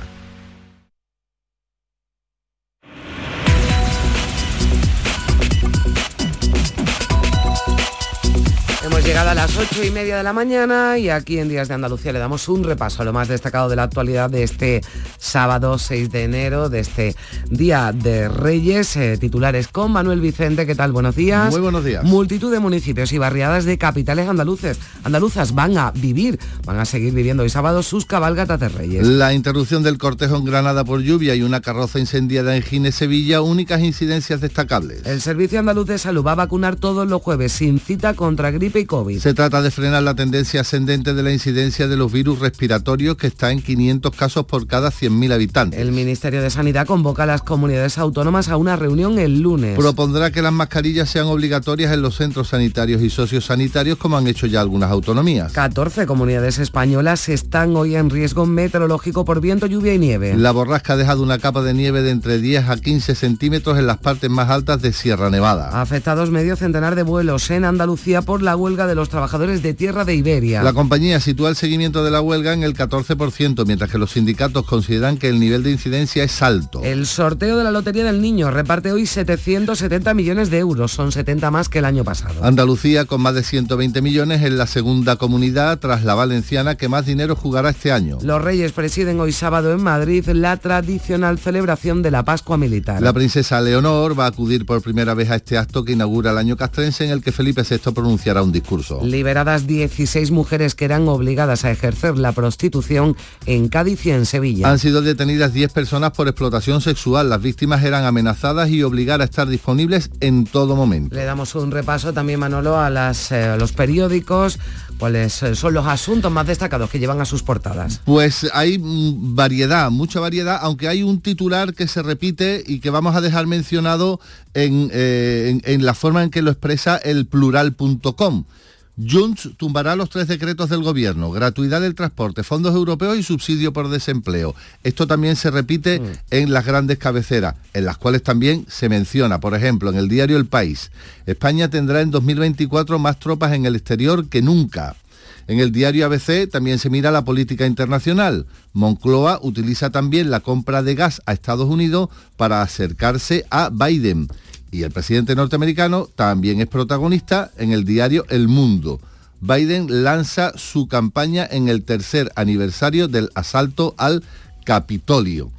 A las ocho y media de la mañana y aquí en Días de Andalucía le damos un repaso a lo más destacado de la actualidad de este sábado 6 de enero, de este Día de Reyes. Eh, titulares con Manuel Vicente. ¿Qué tal? Buenos días.
Muy buenos días.
Multitud de municipios y barriadas de capitales andaluces, andaluzas van a vivir, van a seguir viviendo hoy sábado sus cabalgatas de Reyes.
La interrupción del cortejo en Granada por lluvia y una carroza incendiada en Gines, Sevilla, únicas incidencias destacables.
El Servicio Andaluz de Salud va a vacunar todos los jueves sin cita contra gripe y COVID.
Se trata de frenar la tendencia ascendente de la incidencia de los virus respiratorios que está en 500 casos por cada 100.000 habitantes.
El Ministerio de Sanidad convoca a las comunidades autónomas a una reunión el lunes.
Propondrá que las mascarillas sean obligatorias en los centros sanitarios y sociosanitarios como han hecho ya algunas autonomías.
14 comunidades españolas están hoy en riesgo meteorológico por viento, lluvia y nieve.
La borrasca ha dejado una capa de nieve de entre 10 a 15 centímetros en las partes más altas de Sierra Nevada.
Afectados medio centenar de vuelos en Andalucía por la huelga de los trabajadores de tierra de Iberia.
La compañía sitúa el seguimiento de la huelga en el 14%, mientras que los sindicatos consideran que el nivel de incidencia es alto.
El sorteo de la Lotería del Niño reparte hoy 770 millones de euros, son 70 más que el año pasado.
Andalucía, con más de 120 millones, es la segunda comunidad tras la valenciana que más dinero jugará este año.
Los Reyes presiden hoy sábado en Madrid la tradicional celebración de la Pascua Militar.
La princesa Leonor va a acudir por primera vez a este acto que inaugura el año castrense en el que Felipe VI pronunciará un discurso.
Liberadas 16 mujeres que eran obligadas a ejercer la prostitución en Cádiz y en Sevilla.
Han sido detenidas 10 personas por explotación sexual. Las víctimas eran amenazadas y obligadas a estar disponibles en todo momento.
Le damos un repaso también, Manolo, a, las, eh, los periódicos, cuáles eh, son los asuntos más destacados que llevan a sus portadas.
Pues hay mm, variedad, mucha variedad, aunque hay un titular que se repite y que vamos a dejar mencionado en, eh, en, en la forma en que lo expresa el plural.com. Junts tumbará los tres decretos del gobierno, gratuidad del transporte, fondos europeos y subsidio por desempleo. Esto también se repite mm. en las grandes cabeceras, en las cuales también se menciona, por ejemplo, en el diario El País, España tendrá en 2024 más tropas en el exterior que nunca. En el diario ABC también se mira la política internacional. Moncloa utiliza también la compra de gas a Estados Unidos para acercarse a Biden y el presidente norteamericano también es protagonista en el diario El Mundo. Biden lanza su campaña en el tercer aniversario del asalto al Capitolio.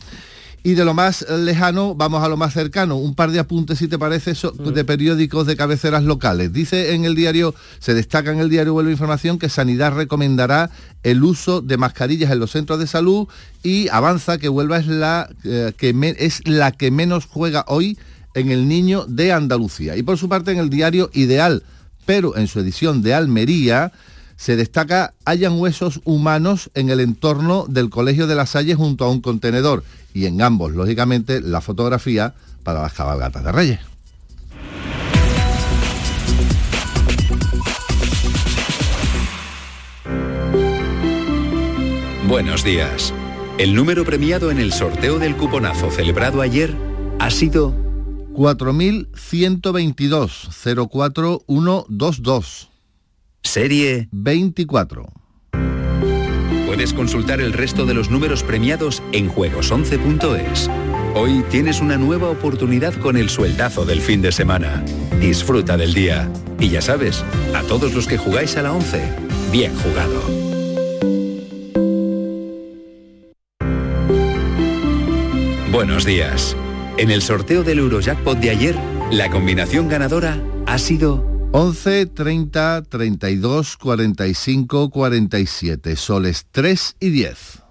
Y de lo más lejano vamos a lo más cercano. Un par de apuntes, si te parece, de periódicos de cabeceras locales. Dice en el diario, se destaca en el diario Vuelvo Información que Sanidad recomendará el uso de mascarillas en los centros de salud y avanza que Huelva es la, eh, que es la que menos juega hoy en el Niño de Andalucía. Y por su parte en el diario Ideal, pero en su edición de Almería, se destaca hayan huesos humanos en el entorno del Colegio de la Salle junto a un contenedor. Y en ambos, lógicamente, la fotografía para las cabalgatas de Reyes.
Buenos días. El número premiado en el sorteo del cuponazo celebrado ayer ha sido
4122 04122.
Serie
24.
Puedes consultar el resto de los números premiados en juegos11.es. Hoy tienes una nueva oportunidad con el sueldazo del fin de semana. Disfruta del día. Y ya sabes, a todos los que jugáis a la 11, bien jugado. Buenos días. En el sorteo del Eurojackpot de ayer, la combinación ganadora ha sido
11, 30, 32, 45, 47, soles 3 y 10.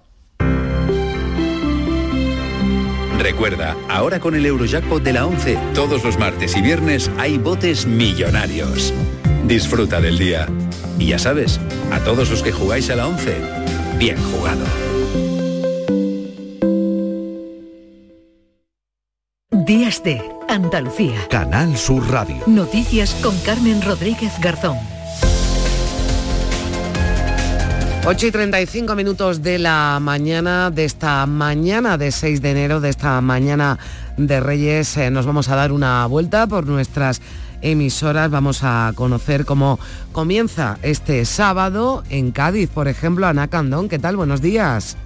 Recuerda, ahora con el Eurojackpot de la 11, todos los martes y viernes hay botes millonarios. Disfruta del día. Y ya sabes, a todos los que jugáis a la 11, bien jugado.
Días de Andalucía.
Canal Sur Radio.
Noticias con Carmen Rodríguez Garzón.
8 y 35 minutos de la mañana, de esta mañana de 6 de enero, de esta mañana de Reyes, eh, nos vamos a dar una vuelta por nuestras emisoras. Vamos a conocer cómo comienza este sábado en Cádiz, por ejemplo, Ana Candón. ¿Qué tal? Buenos días.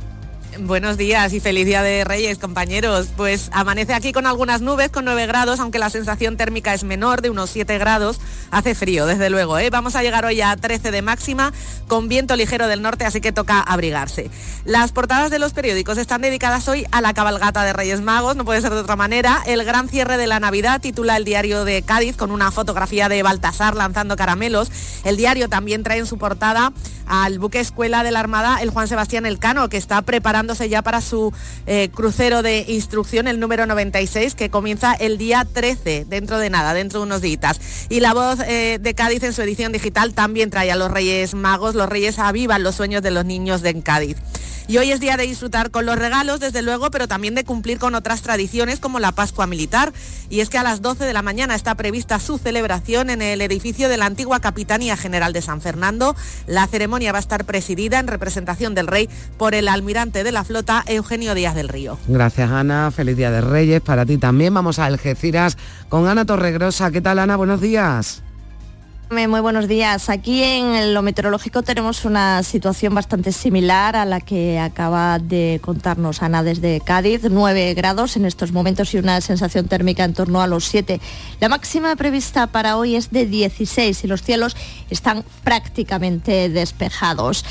Buenos días y feliz día de Reyes, compañeros. Pues amanece aquí con algunas nubes, con 9 grados, aunque la sensación térmica es menor, de unos 7 grados. Hace frío, desde luego. ¿eh? Vamos a llegar hoy a 13 de máxima, con viento ligero del norte, así que toca abrigarse. Las portadas de los periódicos están dedicadas hoy a la cabalgata de Reyes Magos, no puede ser de otra manera. El gran cierre de la Navidad titula el diario de Cádiz con una fotografía de Baltasar lanzando caramelos. El diario también trae en su portada al buque escuela de la Armada, el Juan Sebastián Elcano, que está preparándose ya para su eh, crucero de instrucción, el número 96, que comienza el día 13, dentro de nada, dentro de unos días. Y la voz eh, de Cádiz en su edición digital también trae a los Reyes Magos, los Reyes avivan los sueños de los niños de Cádiz. Y hoy es día de disfrutar con los regalos, desde luego, pero también de cumplir con otras tradiciones como la Pascua Militar. Y es que a las 12 de la mañana está prevista su celebración en el edificio de la antigua Capitanía General de San Fernando. La ceremonia va a estar presidida en representación del rey por el almirante de la flota, Eugenio Díaz del Río.
Gracias, Ana. Feliz Día de Reyes para ti también. Vamos a Algeciras con Ana Torregrosa. ¿Qué tal, Ana? Buenos días.
Muy buenos días. Aquí en lo meteorológico tenemos una situación bastante similar a la que acaba de contarnos Ana desde Cádiz. 9 grados en estos momentos y una sensación térmica en torno a los 7. La máxima prevista para hoy es de 16 y los cielos están prácticamente despejados.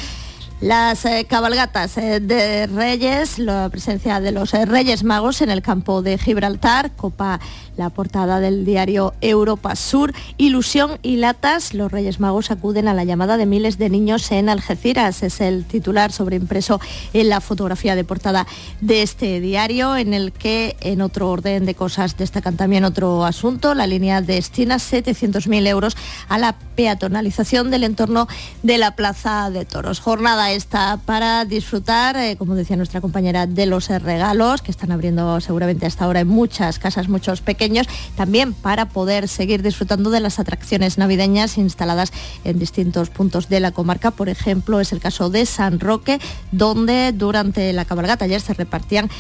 Las eh, cabalgatas eh, de Reyes, la presencia de los eh, Reyes Magos en el campo de Gibraltar, Copa la portada del diario Europa Sur, Ilusión y Latas, los Reyes Magos acuden a la llamada de miles de niños en Algeciras. Es el titular sobreimpreso en la fotografía de portada de este diario, en el que en otro orden de cosas destacan también otro asunto. La línea destina 700.000 euros a la peatonalización del entorno de la Plaza de Toros. Jornada esta para disfrutar, eh, como decía nuestra compañera, de los regalos que están abriendo seguramente hasta ahora en muchas casas, muchos pequeños también para poder seguir disfrutando de las atracciones navideñas instaladas en distintos puntos de la comarca. Por ejemplo, es el caso de San Roque, donde durante la cabalgata ayer se repartían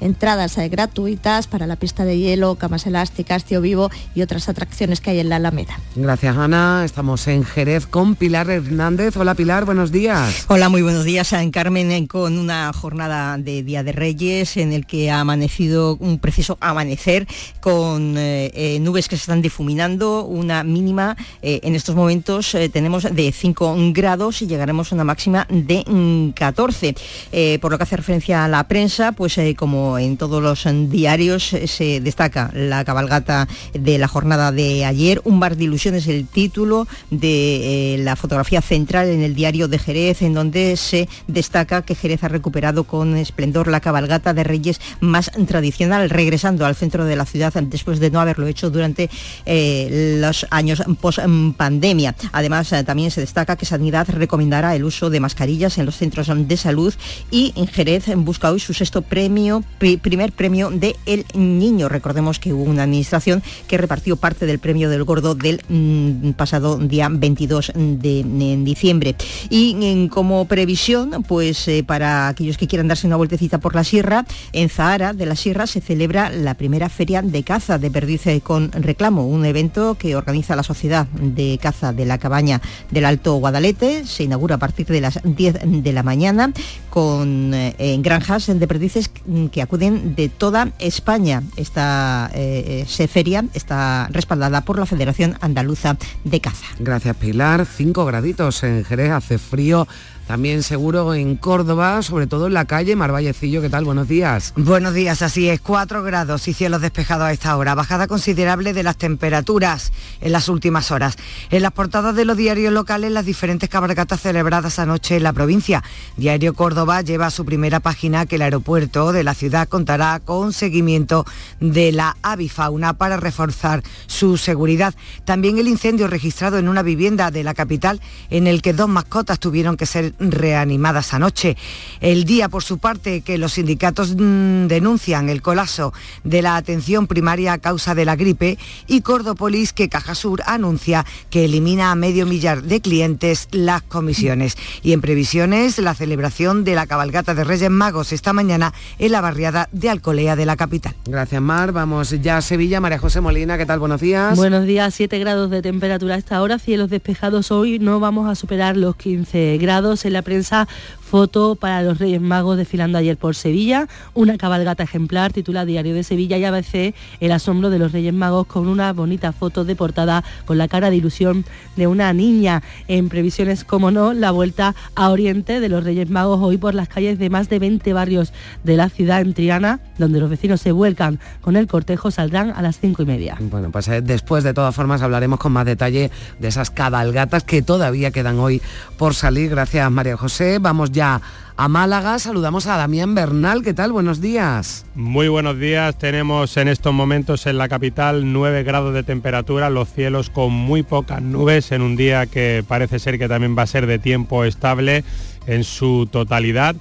entradas eh, gratuitas para la pista de hielo, camas elásticas, tío vivo y otras atracciones que hay en la Alameda.
Gracias Ana, estamos en Jerez con Pilar Hernández. Hola Pilar, buenos días.
Hola, muy buenos días. San Carmen eh, con una jornada de Día de Reyes en el que ha amanecido un preciso amanecer con eh, nubes que se están difuminando, una mínima en estos momentos tenemos de 5 grados y llegaremos a una máxima de 14. Mm, por lo que hace referencia a la prensa, pues como en todos los diarios eh, se destaca la cabalgata de la jornada de ayer. Un bar de ilusiones el título de eh, la fotografía central en el diario de Jerez, en donde se destaca que Jerez ha recuperado con esplendor la cabalgata de Reyes más tradicional, regresando al centro de la ciudad después de no haberlo hecho durante eh, los años post pandemia. Además, también se destaca que Sanidad recomendará el uso de mascarillas en los centros de salud y en Jerez busca hoy su sexto premio primer premio de El Niño. Recordemos que hubo una administración que repartió parte del premio del gordo del mm, pasado día 22 de, diciembre. Y como previsión, pues eh, para aquellos que quieran darse una vueltecita por la sierra, en Zahara de la Sierra se celebra la primera feria de caza de perdiz con reclamo, un evento que organiza la Sociedad de Caza de la Cabaña del Alto Guadalete. Se inaugura a partir de las 10 de la mañana con eh, granjas de perdices que acuden de toda España. Esta eh, eh, feria está respaldada por la Federación Andaluza de Caza.
Gracias Pilar. Cinco graditos en Jerez, hace frío también seguro en Córdoba, sobre todo en la calle Marvallecillo. ¿Qué tal? Buenos días.
Buenos días, así es. 4 grados y cielos despejados a esta hora. Bajada considerable de las temperaturas en las últimas horas. En las portadas de los diarios locales, las diferentes cabalgatas celebradas anoche en la provincia. Diario Córdoba lleva a su primera página que el aeropuerto de la ciudad contará con seguimiento de la avifauna para reforzar su seguridad. También el incendio registrado en una vivienda de la capital en el que dos mascotas tuvieron que ser reanimadas anoche. El día, por su parte, que los sindicatos mm, denuncian el colapso de la atención primaria a causa de la gripe y Cordopolis que Cajasur anuncia que elimina a medio millar de clientes las comisiones. Y en previsiones, la celebración de la cabalgata de Reyes Magos esta mañana en la barriada de Alcolea de la capital.
Gracias, Mar. Vamos ya a Sevilla. María José Molina, ¿qué tal? Buenos días.
Buenos días. 7 grados de temperatura a esta hora, cielos despejados hoy. No vamos a superar los 15 grados en la prensa foto para los Reyes Magos desfilando ayer por Sevilla, una cabalgata ejemplar titula Diario de Sevilla y ABC el asombro de los Reyes Magos con una bonita foto de portada con la cara de ilusión de una niña. En previsiones, como no, la vuelta a Oriente de los Reyes Magos hoy por las calles de más de 20 barrios de la ciudad en Triana, donde los vecinos se vuelcan con el cortejo, saldrán a las cinco y media.
Bueno, pues eh, después de todas formas hablaremos con más detalle de esas cabalgatas que todavía quedan hoy por salir. Gracias María José. Vamos ya a Málaga. Saludamos a Damián Bernal. ¿Qué tal? Buenos días.
Muy buenos días. Tenemos en estos momentos en la capital 9 grados de temperatura, los cielos con muy pocas nubes en un día que parece ser que también va a ser de tiempo estable en su totalidad.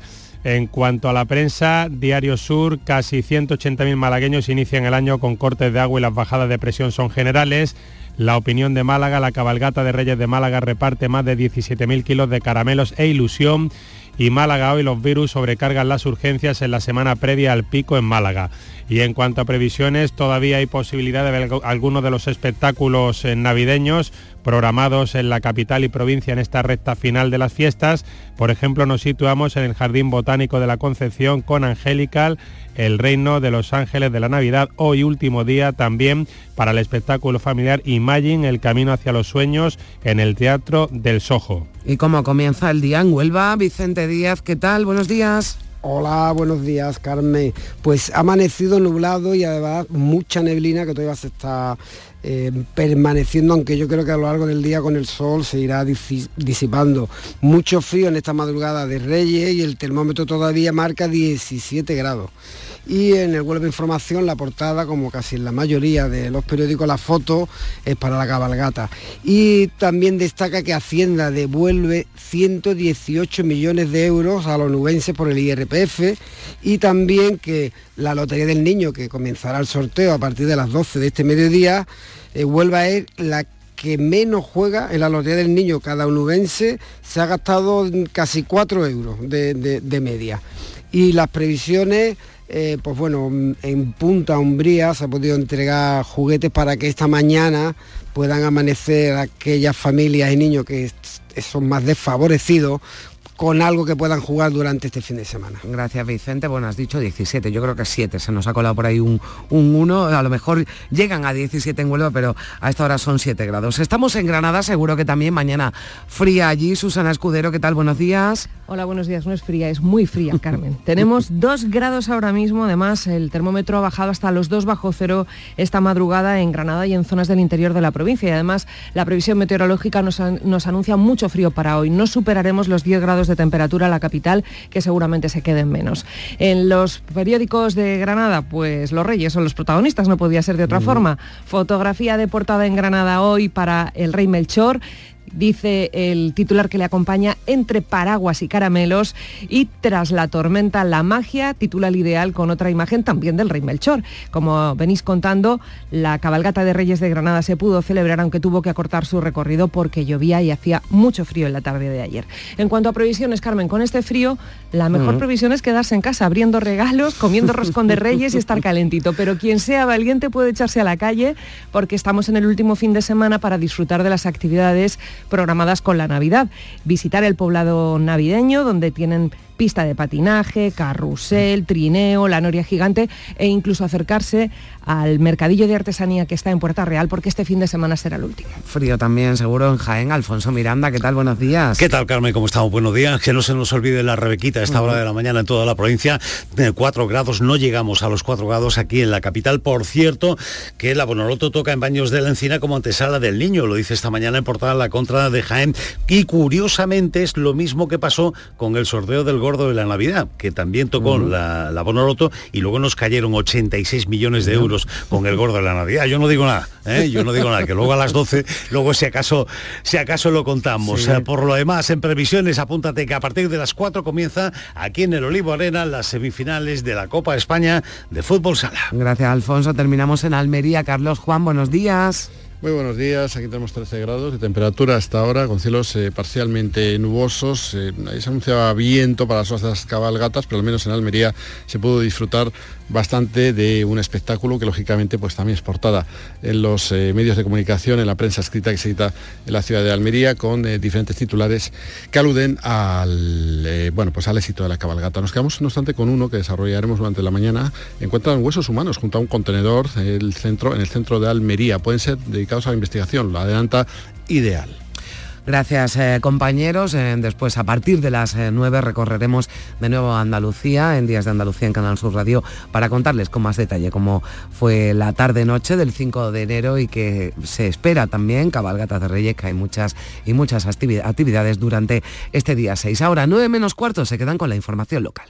En cuanto a la prensa, Diario Sur, casi 180.000 malagueños inician el año con cortes de agua y las bajadas de presión son generales. La opinión de Málaga, la cabalgata de Reyes de Málaga reparte más de 17.000 kilos de caramelos e ilusión y Málaga hoy los virus sobrecargan las urgencias en la semana previa al pico en Málaga. Y en cuanto a previsiones, todavía hay posibilidad de ver algunos de los espectáculos eh, navideños programados en la capital y provincia en esta recta final de las fiestas. Por ejemplo, nos situamos en el Jardín Botánico de la Concepción con Angelical, el Reino de los Ángeles de la Navidad, hoy último día también para el espectáculo familiar Imagine, el camino hacia los sueños en el Teatro del Sojo.
¿Y cómo comienza el día en Huelva? Vicente Díaz, ¿qué tal? Buenos días.
Hola, buenos días, Carmen. Pues ha amanecido nublado y además mucha neblina que todavía se está eh, permaneciendo, aunque yo creo que a lo largo del día con el sol se irá disipando. Mucho frío en esta madrugada de Reyes y el termómetro todavía marca 17 grados. Y en el web de información la portada, como casi en la mayoría de los periódicos, la foto es para la cabalgata. Y también destaca que Hacienda devuelve 118 millones de euros a los nubenses por el IRPF y también que la Lotería del Niño, que comenzará el sorteo a partir de las 12 de este mediodía, eh, vuelva a ir la que menos juega en la Lotería del Niño. Cada onubense se ha gastado casi 4 euros de, media. Y las previsiones, eh, pues bueno, en Punta Umbría se ha podido entregar juguetes para que esta mañana puedan amanecer aquellas familias y niños que son más desfavorecidos con algo que puedan jugar durante este fin de semana.
Gracias Vicente, bueno has dicho 17, yo creo que 7, se nos ha colado por ahí un, un 1, a lo mejor llegan a 17 en Huelva, pero a esta hora son 7 grados. Estamos en Granada, seguro que también mañana fría allí. Susana Escudero, ¿qué tal? Buenos días.
Hola, buenos días, no es fría, es muy fría, (laughs) Carmen. Tenemos 2 grados ahora mismo, además el termómetro ha bajado hasta los 2 bajo cero esta madrugada en Granada y en zonas del interior de la provincia y además la previsión meteorológica nos, nos anuncia mucho frío para hoy. No superaremos los 10 grados de temperatura la capital, que seguramente se queden menos. En los periódicos de Granada, pues los reyes son los protagonistas, no podía ser de otra forma. Fotografía de portada en Granada hoy para el rey Melchor dice el titular que le acompaña, entre paraguas y caramelos y tras la tormenta la magia, titula el ideal con otra imagen también del rey Melchor. Como venís contando, la cabalgata de Reyes de Granada se pudo celebrar aunque tuvo que acortar su recorrido porque llovía y hacía mucho frío en la tarde de ayer. En cuanto a previsiones, Carmen, con este frío, la mejor previsión es quedarse en casa abriendo regalos, comiendo roscón de Reyes y estar calentito. Pero quien sea valiente puede echarse a la calle porque estamos en el último fin de semana para disfrutar de las actividades programadas con la Navidad. Visitar el poblado navideño, donde tienen pista de patinaje, carrusel, trineo, la noria gigante e incluso acercarse al mercadillo de artesanía que está en Puerta Real porque este fin de semana será el último.
Frío también seguro en Jaén. Alfonso Miranda, ¿qué tal? Buenos días.
¿Qué tal, Carmen? ¿Cómo estamos? Buenos días. Que no se nos olvide la Rebequita a esta hora de la mañana en toda la provincia. De 4 grados, no llegamos a los 4 grados aquí en la capital. Por cierto, que la Bonoloto toca en Baños de la Encina como antesala del niño. Lo dice esta mañana en portada la contra de Jaén. Y curiosamente es lo mismo que pasó con el sorteo del gordo de la Navidad, que también tocó la, la Bonoloto y luego nos cayeron 86 millones de euros con el gordo de la Navidad. Yo no digo nada, ¿eh? yo no digo nada, que luego a las 12, luego si acaso, si acaso lo contamos. Eh, por lo demás, en previsiones, apúntate que a partir de las 4 comienza aquí en el Olivo Arena las semifinales de la Copa España de Fútbol Sala.
Gracias, Alfonso. Terminamos en Almería. Carlos Juan, buenos días.
Muy buenos días, aquí tenemos 13 grados de temperatura hasta ahora, con cielos eh, parcialmente nubosos. Eh, ahí se anunciaba viento para las otras cabalgatas, pero al menos en Almería se pudo disfrutar bastante de un espectáculo que lógicamente pues también es portada en los eh, medios de comunicación, en la prensa escrita que se edita en la ciudad de Almería, con diferentes titulares que aluden al, bueno, pues al éxito de la cabalgata. Nos quedamos no obstante con uno que desarrollaremos durante la mañana. Encuentran huesos humanos junto a un contenedor en el centro de Almería. Pueden ser dedicados a la investigación, lo adelanta ideal.
Gracias eh, compañeros. Eh, después a partir de las 9 recorreremos de nuevo a Andalucía, en Días de Andalucía en Canal Sur Radio, para contarles con más detalle cómo fue la tarde-noche del 5 de enero y que se espera también cabalgata de Reyes, que hay muchas y muchas actividades durante este día 6. Ahora 9 menos cuarto se quedan con la información local.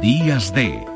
Días de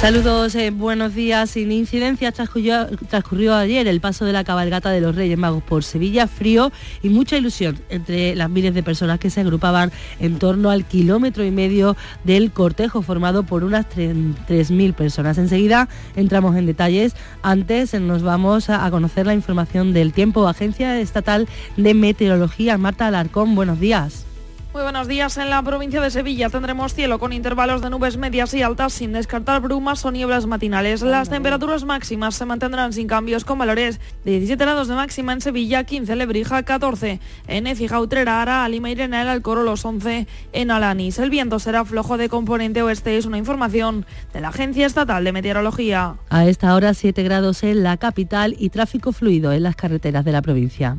Saludos, eh, buenos días. Sin incidencia transcurrió, ayer el paso de la cabalgata de los Reyes Magos por Sevilla, frío y mucha ilusión entre las miles de personas que se agrupaban en torno al kilómetro y medio del cortejo formado por unas 3.000 personas. Enseguida entramos en detalles. Antes nos vamos a conocer la información del tiempo. Agencia Estatal de Meteorología, Marta Alarcón, buenos días.
Muy buenos días. En la provincia de Sevilla tendremos cielo con intervalos de nubes medias y altas sin descartar brumas o nieblas matinales. Las temperaturas máximas se mantendrán sin cambios con valores de 17 grados de máxima en Sevilla, 15 en Lebrija, 14 en Écija, Utrera, Ara, Lima, Irene, el Alcoro, los 11 en Alanis. El viento será flojo de componente oeste, es una información de la Agencia Estatal de Meteorología.
A esta hora 7 grados en la capital y tráfico fluido en las carreteras de la provincia.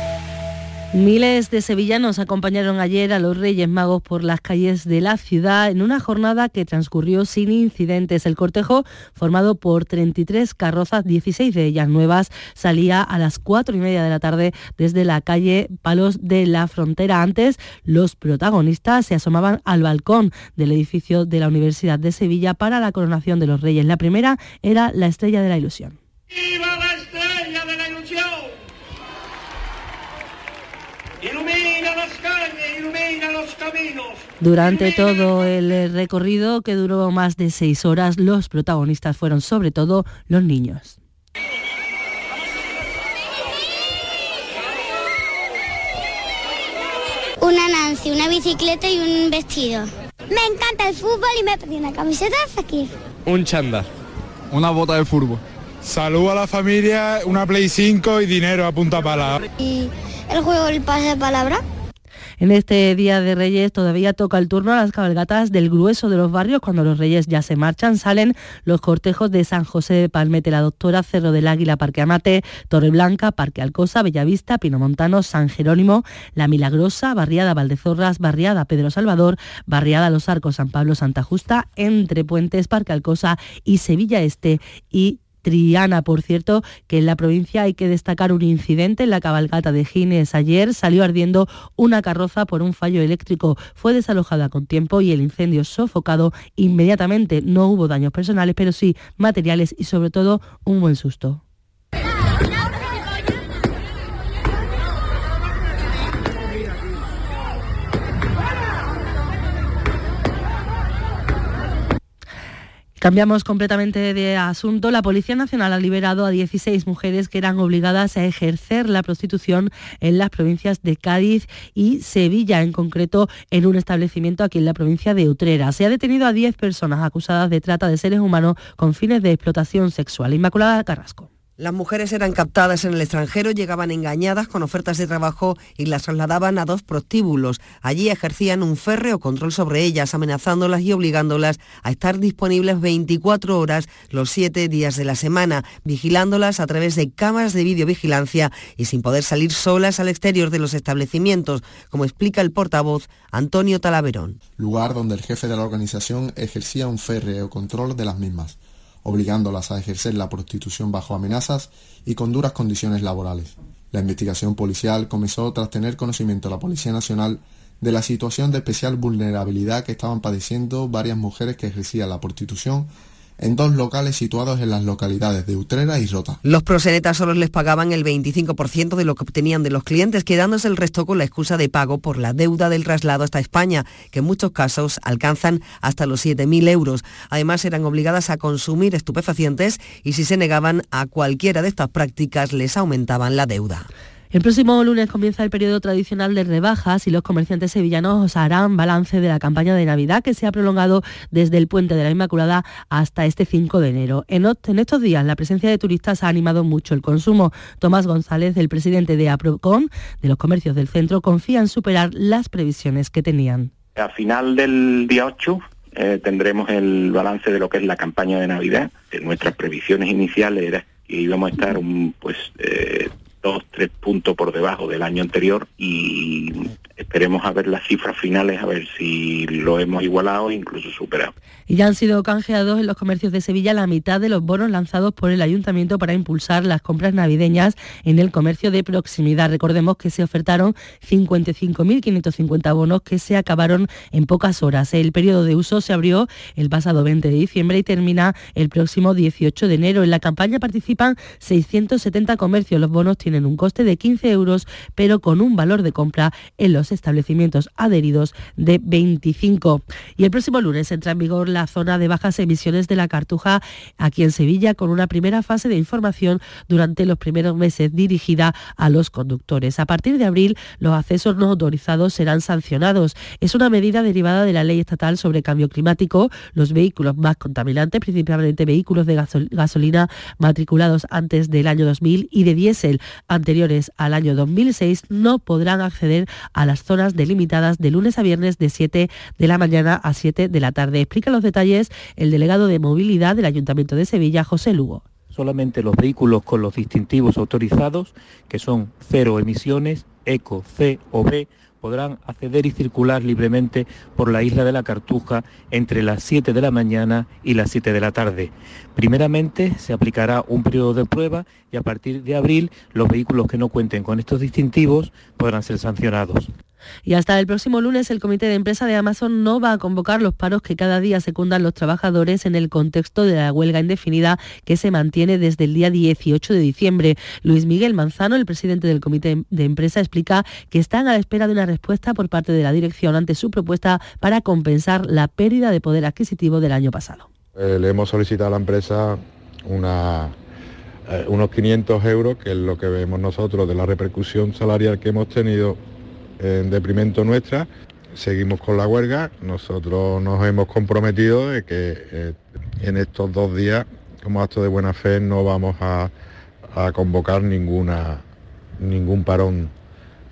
Miles de sevillanos acompañaron ayer a los Reyes Magos por las calles de la ciudad en una jornada que transcurrió sin incidentes. El cortejo, formado por 33 carrozas, 16 de ellas nuevas, salía a las 4 y media de la tarde desde la calle Palos de la Frontera. Antes, los protagonistas se asomaban al balcón del edificio de la Universidad de Sevilla para la coronación de los Reyes. La primera era la Estrella de la Ilusión.
¡Viva Ilumina las calles, ilumina los caminos.
Durante todo el recorrido, que duró más de seis horas, los protagonistas fueron sobre todo los niños.
Una Nancy, una bicicleta y un vestido.
Me encanta el fútbol y me pedí una camiseta de Fakir.
Un chándal.
Una bota de fútbol.
Salud a la familia, una Play 5 y dinero a punta pala.
¿Y el juego el pase de palabra?
En este Día de Reyes todavía toca el turno a las cabalgatas del grueso de los barrios. Cuando los reyes ya se marchan, salen los cortejos de San José de Palmete, la Doctora, Cerro del Águila, Parque Amate, Torreblanca, Parque Alcosa, Bellavista, Pinomontano, San Jerónimo, La Milagrosa, Barriada Valdezorras, Barriada Pedro Salvador, Barriada Los Arcos, San Pablo, Santa Justa, Entre Puentes, Parque Alcosa y Sevilla Este y Triana. Por cierto, que en la provincia hay que destacar un incidente en la cabalgata de Gines. Ayer salió ardiendo una carroza por un fallo eléctrico. Fue desalojada con tiempo y el incendio sofocado inmediatamente. No hubo daños personales, pero sí materiales y sobre todo un buen susto. Cambiamos completamente de asunto. La Policía Nacional ha liberado a 16 mujeres que eran obligadas a ejercer la prostitución en las provincias de Cádiz y Sevilla, en concreto en un establecimiento aquí en la provincia de Utrera. Se ha detenido a 10 personas acusadas de trata de seres humanos con fines de explotación sexual. Inmaculada Carrasco.
Las mujeres eran captadas en el extranjero, llegaban engañadas con ofertas de trabajo y las trasladaban a dos prostíbulos. Allí ejercían un férreo control sobre ellas, amenazándolas y obligándolas a estar disponibles 24 horas los 7 días de la semana, vigilándolas a través de cámaras de videovigilancia y sin poder salir solas al exterior de los establecimientos, como explica el portavoz Antonio Talaverón.
Lugar donde el jefe de la organización ejercía un férreo control de las mismas obligándolas a ejercer la prostitución bajo amenazas y con duras condiciones laborales. La investigación policial comenzó tras tener conocimiento la Policía Nacional de la situación de especial vulnerabilidad que estaban padeciendo varias mujeres que ejercían la prostitución en dos locales situados en las localidades de Utrera y Rota.
Los prosenetas solo les pagaban el 25% de lo que obtenían de los clientes, quedándose el resto con la excusa de pago por la deuda del traslado hasta España, que en muchos casos alcanzan hasta los 7.000 euros. Además, eran obligadas a consumir estupefacientes y si se negaban a cualquiera de estas prácticas les aumentaban la deuda.
El próximo lunes comienza el periodo tradicional de rebajas y los comerciantes sevillanos harán balance de la campaña de Navidad que se ha prolongado desde el puente de la Inmaculada hasta este 5 de enero. En, estos días la presencia de turistas ha animado mucho el consumo. Tomás González, el presidente de APROCOM, de los comercios del centro, confía en superar las previsiones que tenían.
A final del día 8 eh, tendremos el balance de lo que es la campaña de Navidad. nuestras previsiones iniciales eran que íbamos a estar un, pues eh, dos, tres puntos por debajo del año anterior y esperemos a ver las cifras finales, a ver si lo hemos igualado e incluso superado.
Ya han sido canjeados en los comercios de Sevilla la mitad de los bonos lanzados por el ayuntamiento para impulsar las compras navideñas en el comercio de proximidad. Recordemos que se ofertaron 55.550 bonos que se acabaron en pocas horas. El periodo de uso se abrió el pasado 20 de diciembre y termina el próximo 18 de enero. En la campaña participan 670 comercios. Los bonos tienen tienen un coste de 15 euros, pero con un valor de compra en los establecimientos adheridos de 25. Y el próximo lunes entra en vigor la zona de bajas emisiones de la Cartuja aquí en Sevilla con una primera fase de información durante los primeros meses dirigida a los conductores. A partir de abril, los accesos no autorizados serán sancionados. Es una medida derivada de la ley estatal sobre cambio climático. Los vehículos más contaminantes, principalmente vehículos de gasolina matriculados antes del año 2000 y de diésel anteriores al año 2006 no podrán acceder a las zonas delimitadas de lunes a viernes de 7 de la mañana a 7 de la tarde. Explica los detalles el delegado de movilidad del Ayuntamiento de Sevilla, José Lugo.
Solamente los vehículos con los distintivos autorizados, que son cero emisiones, ECO, C o B, podrán acceder y circular libremente por la isla de la Cartuja entre las 7 de la mañana y las 7 de la tarde. Primeramente se aplicará un periodo de prueba y a partir de abril los vehículos que no cuenten con estos distintivos podrán ser sancionados.
Y hasta el próximo lunes el comité de empresa de Amazon no va a convocar los paros que cada día secundan los trabajadores en el contexto de la huelga indefinida que se mantiene desde el día 18 de diciembre. Luis Miguel Manzano, el presidente del comité de empresa, explica que están a la espera de una respuesta por parte de la dirección ante su propuesta para compensar la pérdida de poder adquisitivo del año pasado.
Eh, le hemos solicitado a la empresa eh, unos 500 euros, que es lo que vemos nosotros de la repercusión salarial que hemos tenido en deprimento nuestra. Seguimos con la huelga. Nosotros nos hemos comprometido de que eh, en estos dos días
como acto de buena fe no vamos a, a convocar ninguna, ningún parón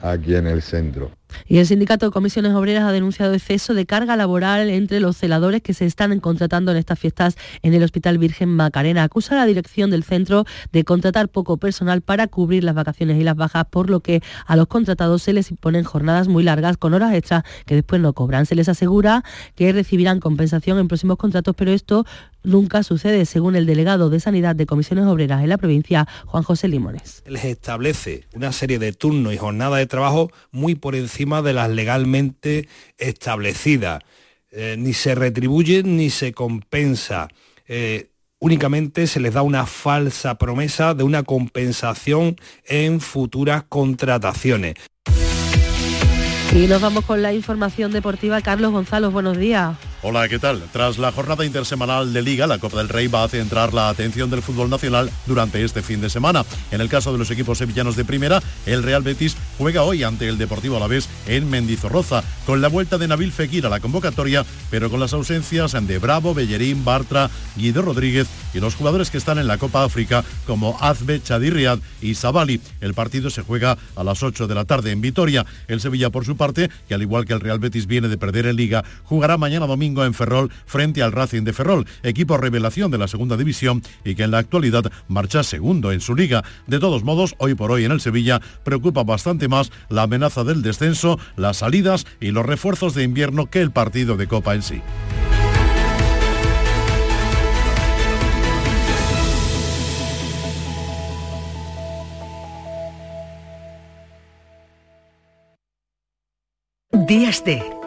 aquí en el centro.
Y el sindicato de comisiones obreras ha denunciado exceso de carga laboral entre los celadores que se están contratando en estas fiestas en el Hospital Virgen Macarena. Acusa a la dirección del centro de contratar poco personal para cubrir las vacaciones y las bajas, por lo que a los contratados se les imponen jornadas muy largas con horas extras que después no cobran. Se les asegura que recibirán compensación en próximos contratos, pero esto nunca sucede, según el delegado de Sanidad de Comisiones Obreras en la provincia, Juan José Limones.
Les establece una serie de turnos y jornadas de trabajo muy por encima de las legalmente establecidas. Eh, ni se retribuye ni se compensa. Eh, únicamente se les da una falsa promesa de una compensación en futuras contrataciones.
Y nos vamos con la información deportiva. Carlos Gonzalo, buenos días.
Hola, ¿qué tal? Tras la jornada intersemanal de Liga, la Copa del Rey va a centrar la atención del fútbol nacional durante este fin de semana. En el caso de los equipos sevillanos de primera, el Real Betis juega hoy ante el Deportivo Alavés en Mendizorroza, con la vuelta de Nabil Fekir a la convocatoria, pero con las ausencias de Bravo, Bellerín, Bartra, Guido Rodríguez y los jugadores que están en la Copa África, como Azbe, Chadirriad y Sabali. El partido se juega a las 8 de la tarde en Vitoria. El Sevilla, por su parte, que al igual que el Real Betis viene de perder en Liga, jugará mañana domingo en Ferrol frente al Racing de Ferrol, equipo revelación de la segunda división y que en la actualidad marcha segundo en su liga. De todos modos, hoy por hoy en el Sevilla preocupa bastante más la amenaza del descenso, las salidas y los refuerzos de invierno que el partido de Copa en sí.
Días de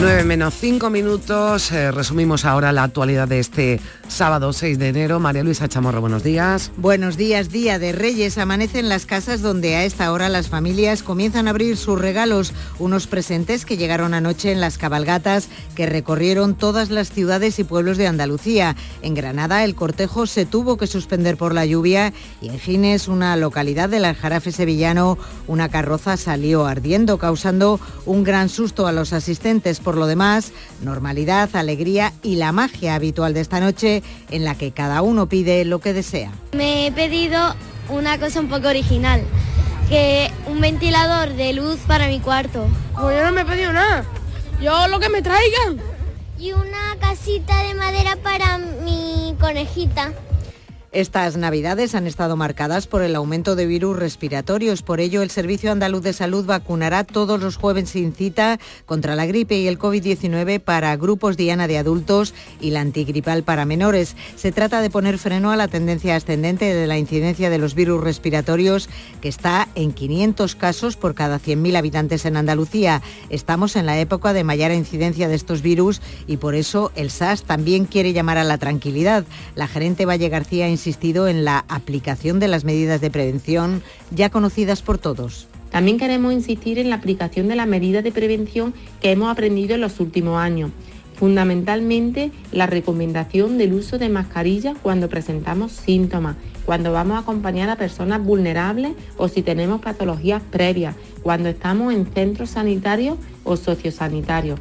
9 menos 5 minutos. Eh, resumimos ahora la actualidad de este sábado 6 de enero. María Luisa Chamorro, buenos días.
Buenos días, Día de Reyes. Amanecen las casas donde a esta hora las familias comienzan a abrir sus regalos, unos presentes que llegaron anoche en las cabalgatas que recorrieron todas las ciudades y pueblos de Andalucía. En Granada el cortejo se tuvo que suspender por la lluvia y en Gines, una localidad del Aljarafe sevillano, una carroza salió ardiendo, causando un gran susto a los asistentes. Lo demás, normalidad, alegría y la magia habitual de esta noche en la que cada uno pide lo que desea.
Me he pedido una cosa un poco original, que un ventilador de luz para mi cuarto.
Pues yo no me he pedido nada. Yo lo que me traigan.
Y una casita de madera para mi conejita.
Estas navidades han estado marcadas por el aumento de virus respiratorios. Por ello, el Servicio Andaluz de Salud vacunará todos los jueves sin cita contra la gripe y el COVID-19 para grupos diana de adultos y la antigripal para menores. Se trata de poner freno a la tendencia ascendente de la incidencia de los virus respiratorios, que está en 500 casos por cada 100.000 habitantes en Andalucía. Estamos en la época de mayor incidencia de estos virus y por eso el SAS también quiere llamar a la tranquilidad. La gerente Valle García insistido en la aplicación de las medidas de prevención ya conocidas por todos.
También queremos insistir en la aplicación de las medidas de prevención que hemos aprendido en los últimos años. Fundamentalmente la recomendación del uso de mascarillas cuando presentamos síntomas, cuando vamos a acompañar a personas vulnerables o si tenemos patologías previas, cuando estamos en centros sanitarios o sociosanitarios.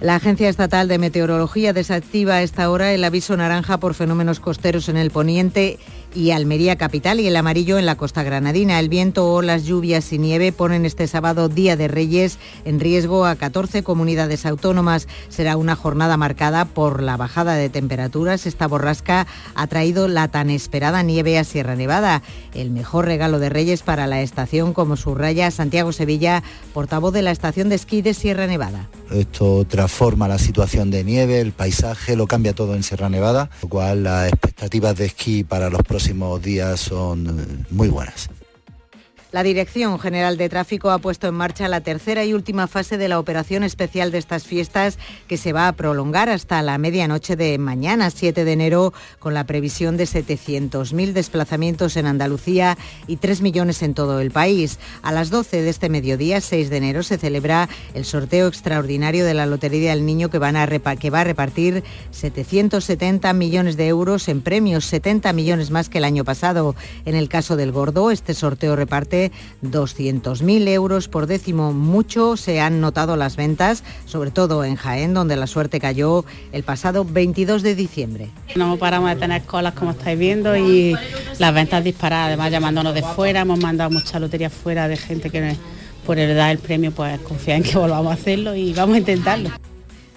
La Agencia Estatal de Meteorología desactiva a esta hora el aviso naranja por fenómenos costeros en el poniente y Almería capital y el amarillo en la costa granadina. El viento, olas, lluvias y nieve ponen este sábado Día de Reyes en riesgo a 14 comunidades autónomas. Será una jornada marcada por la bajada de temperaturas. Esta borrasca ha traído la tan esperada nieve a Sierra Nevada, el mejor regalo de Reyes para la estación, como subraya Santiago Sevilla, portavoz de la estación de esquí de Sierra Nevada.
Esto transforma la situación de nieve, el paisaje, lo cambia todo en Sierra Nevada, lo cual las expectativas de esquí para los próximos próximos días son muy buenas.
La Dirección General de Tráfico ha puesto en marcha la tercera y última fase de la operación especial de estas fiestas que se va a prolongar hasta la medianoche de mañana, 7 de enero, con la previsión de 700.000 desplazamientos en Andalucía y 3 millones en todo el país. A las 12 de este mediodía, 6 de enero, se celebra el sorteo extraordinario de la Lotería del Niño que, que va a repartir 770 millones de euros en premios, 70 millones más que el año pasado. En el caso del Gordo, este sorteo reparte de 200.000 euros por décimo. Mucho se han notado las ventas, sobre todo en Jaén, donde la suerte cayó el pasado 22 de diciembre.
No paramos de tener colas como estáis viendo y las ventas disparadas, además llamándonos de fuera, hemos mandado mucha lotería fuera de gente que por el dar el premio pues confía en que volvamos a hacerlo y vamos a intentarlo.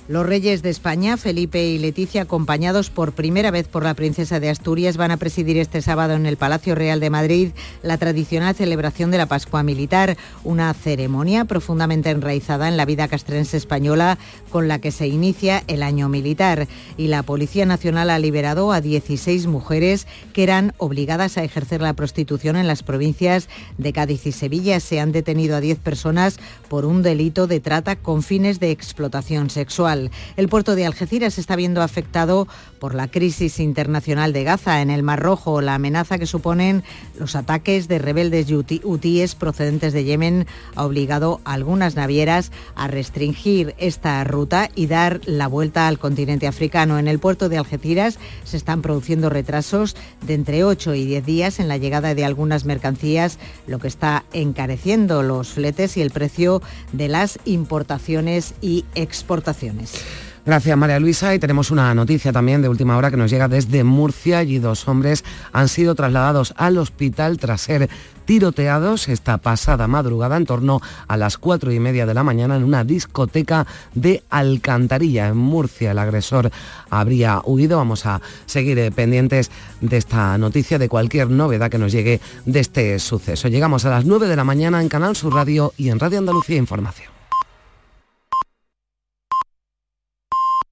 Los reyes de España, Felipe y Leticia, acompañados por primera vez por la princesa de Asturias, van a presidir este sábado en el Palacio Real de Madrid la tradicional celebración de la Pascua Militar, una ceremonia profundamente enraizada en la vida castrense española con la que se inicia el año militar. Y la Policía Nacional ha liberado a 16 mujeres que eran obligadas a ejercer la prostitución en las provincias de Cádiz y Sevilla. Se han detenido a 10 personas por un delito de trata con fines de explotación sexual. El puerto de Algeciras está viendo afectado por la crisis internacional de Gaza en el Mar Rojo, la amenaza que suponen los ataques de rebeldes hutíes procedentes de Yemen ha obligado a algunas navieras a restringir esta ruta y dar la vuelta al continente africano. En el puerto de Algeciras se están produciendo retrasos de entre 8 y 10 días en la llegada de algunas mercancías, lo que está encareciendo los fletes y el precio de las importaciones y exportaciones.
Gracias María Luisa y tenemos una noticia también de última hora que nos llega desde Murcia y dos hombres han sido trasladados al hospital tras ser tiroteados esta pasada madrugada en torno a las cuatro y media de la mañana en una discoteca de Alcantarilla en Murcia. El agresor habría huido. Vamos a seguir eh, pendientes de esta noticia, de cualquier novedad que nos llegue de este suceso. Llegamos a las 9 de la mañana en Canal Sur Radio y en Radio Andalucía Información.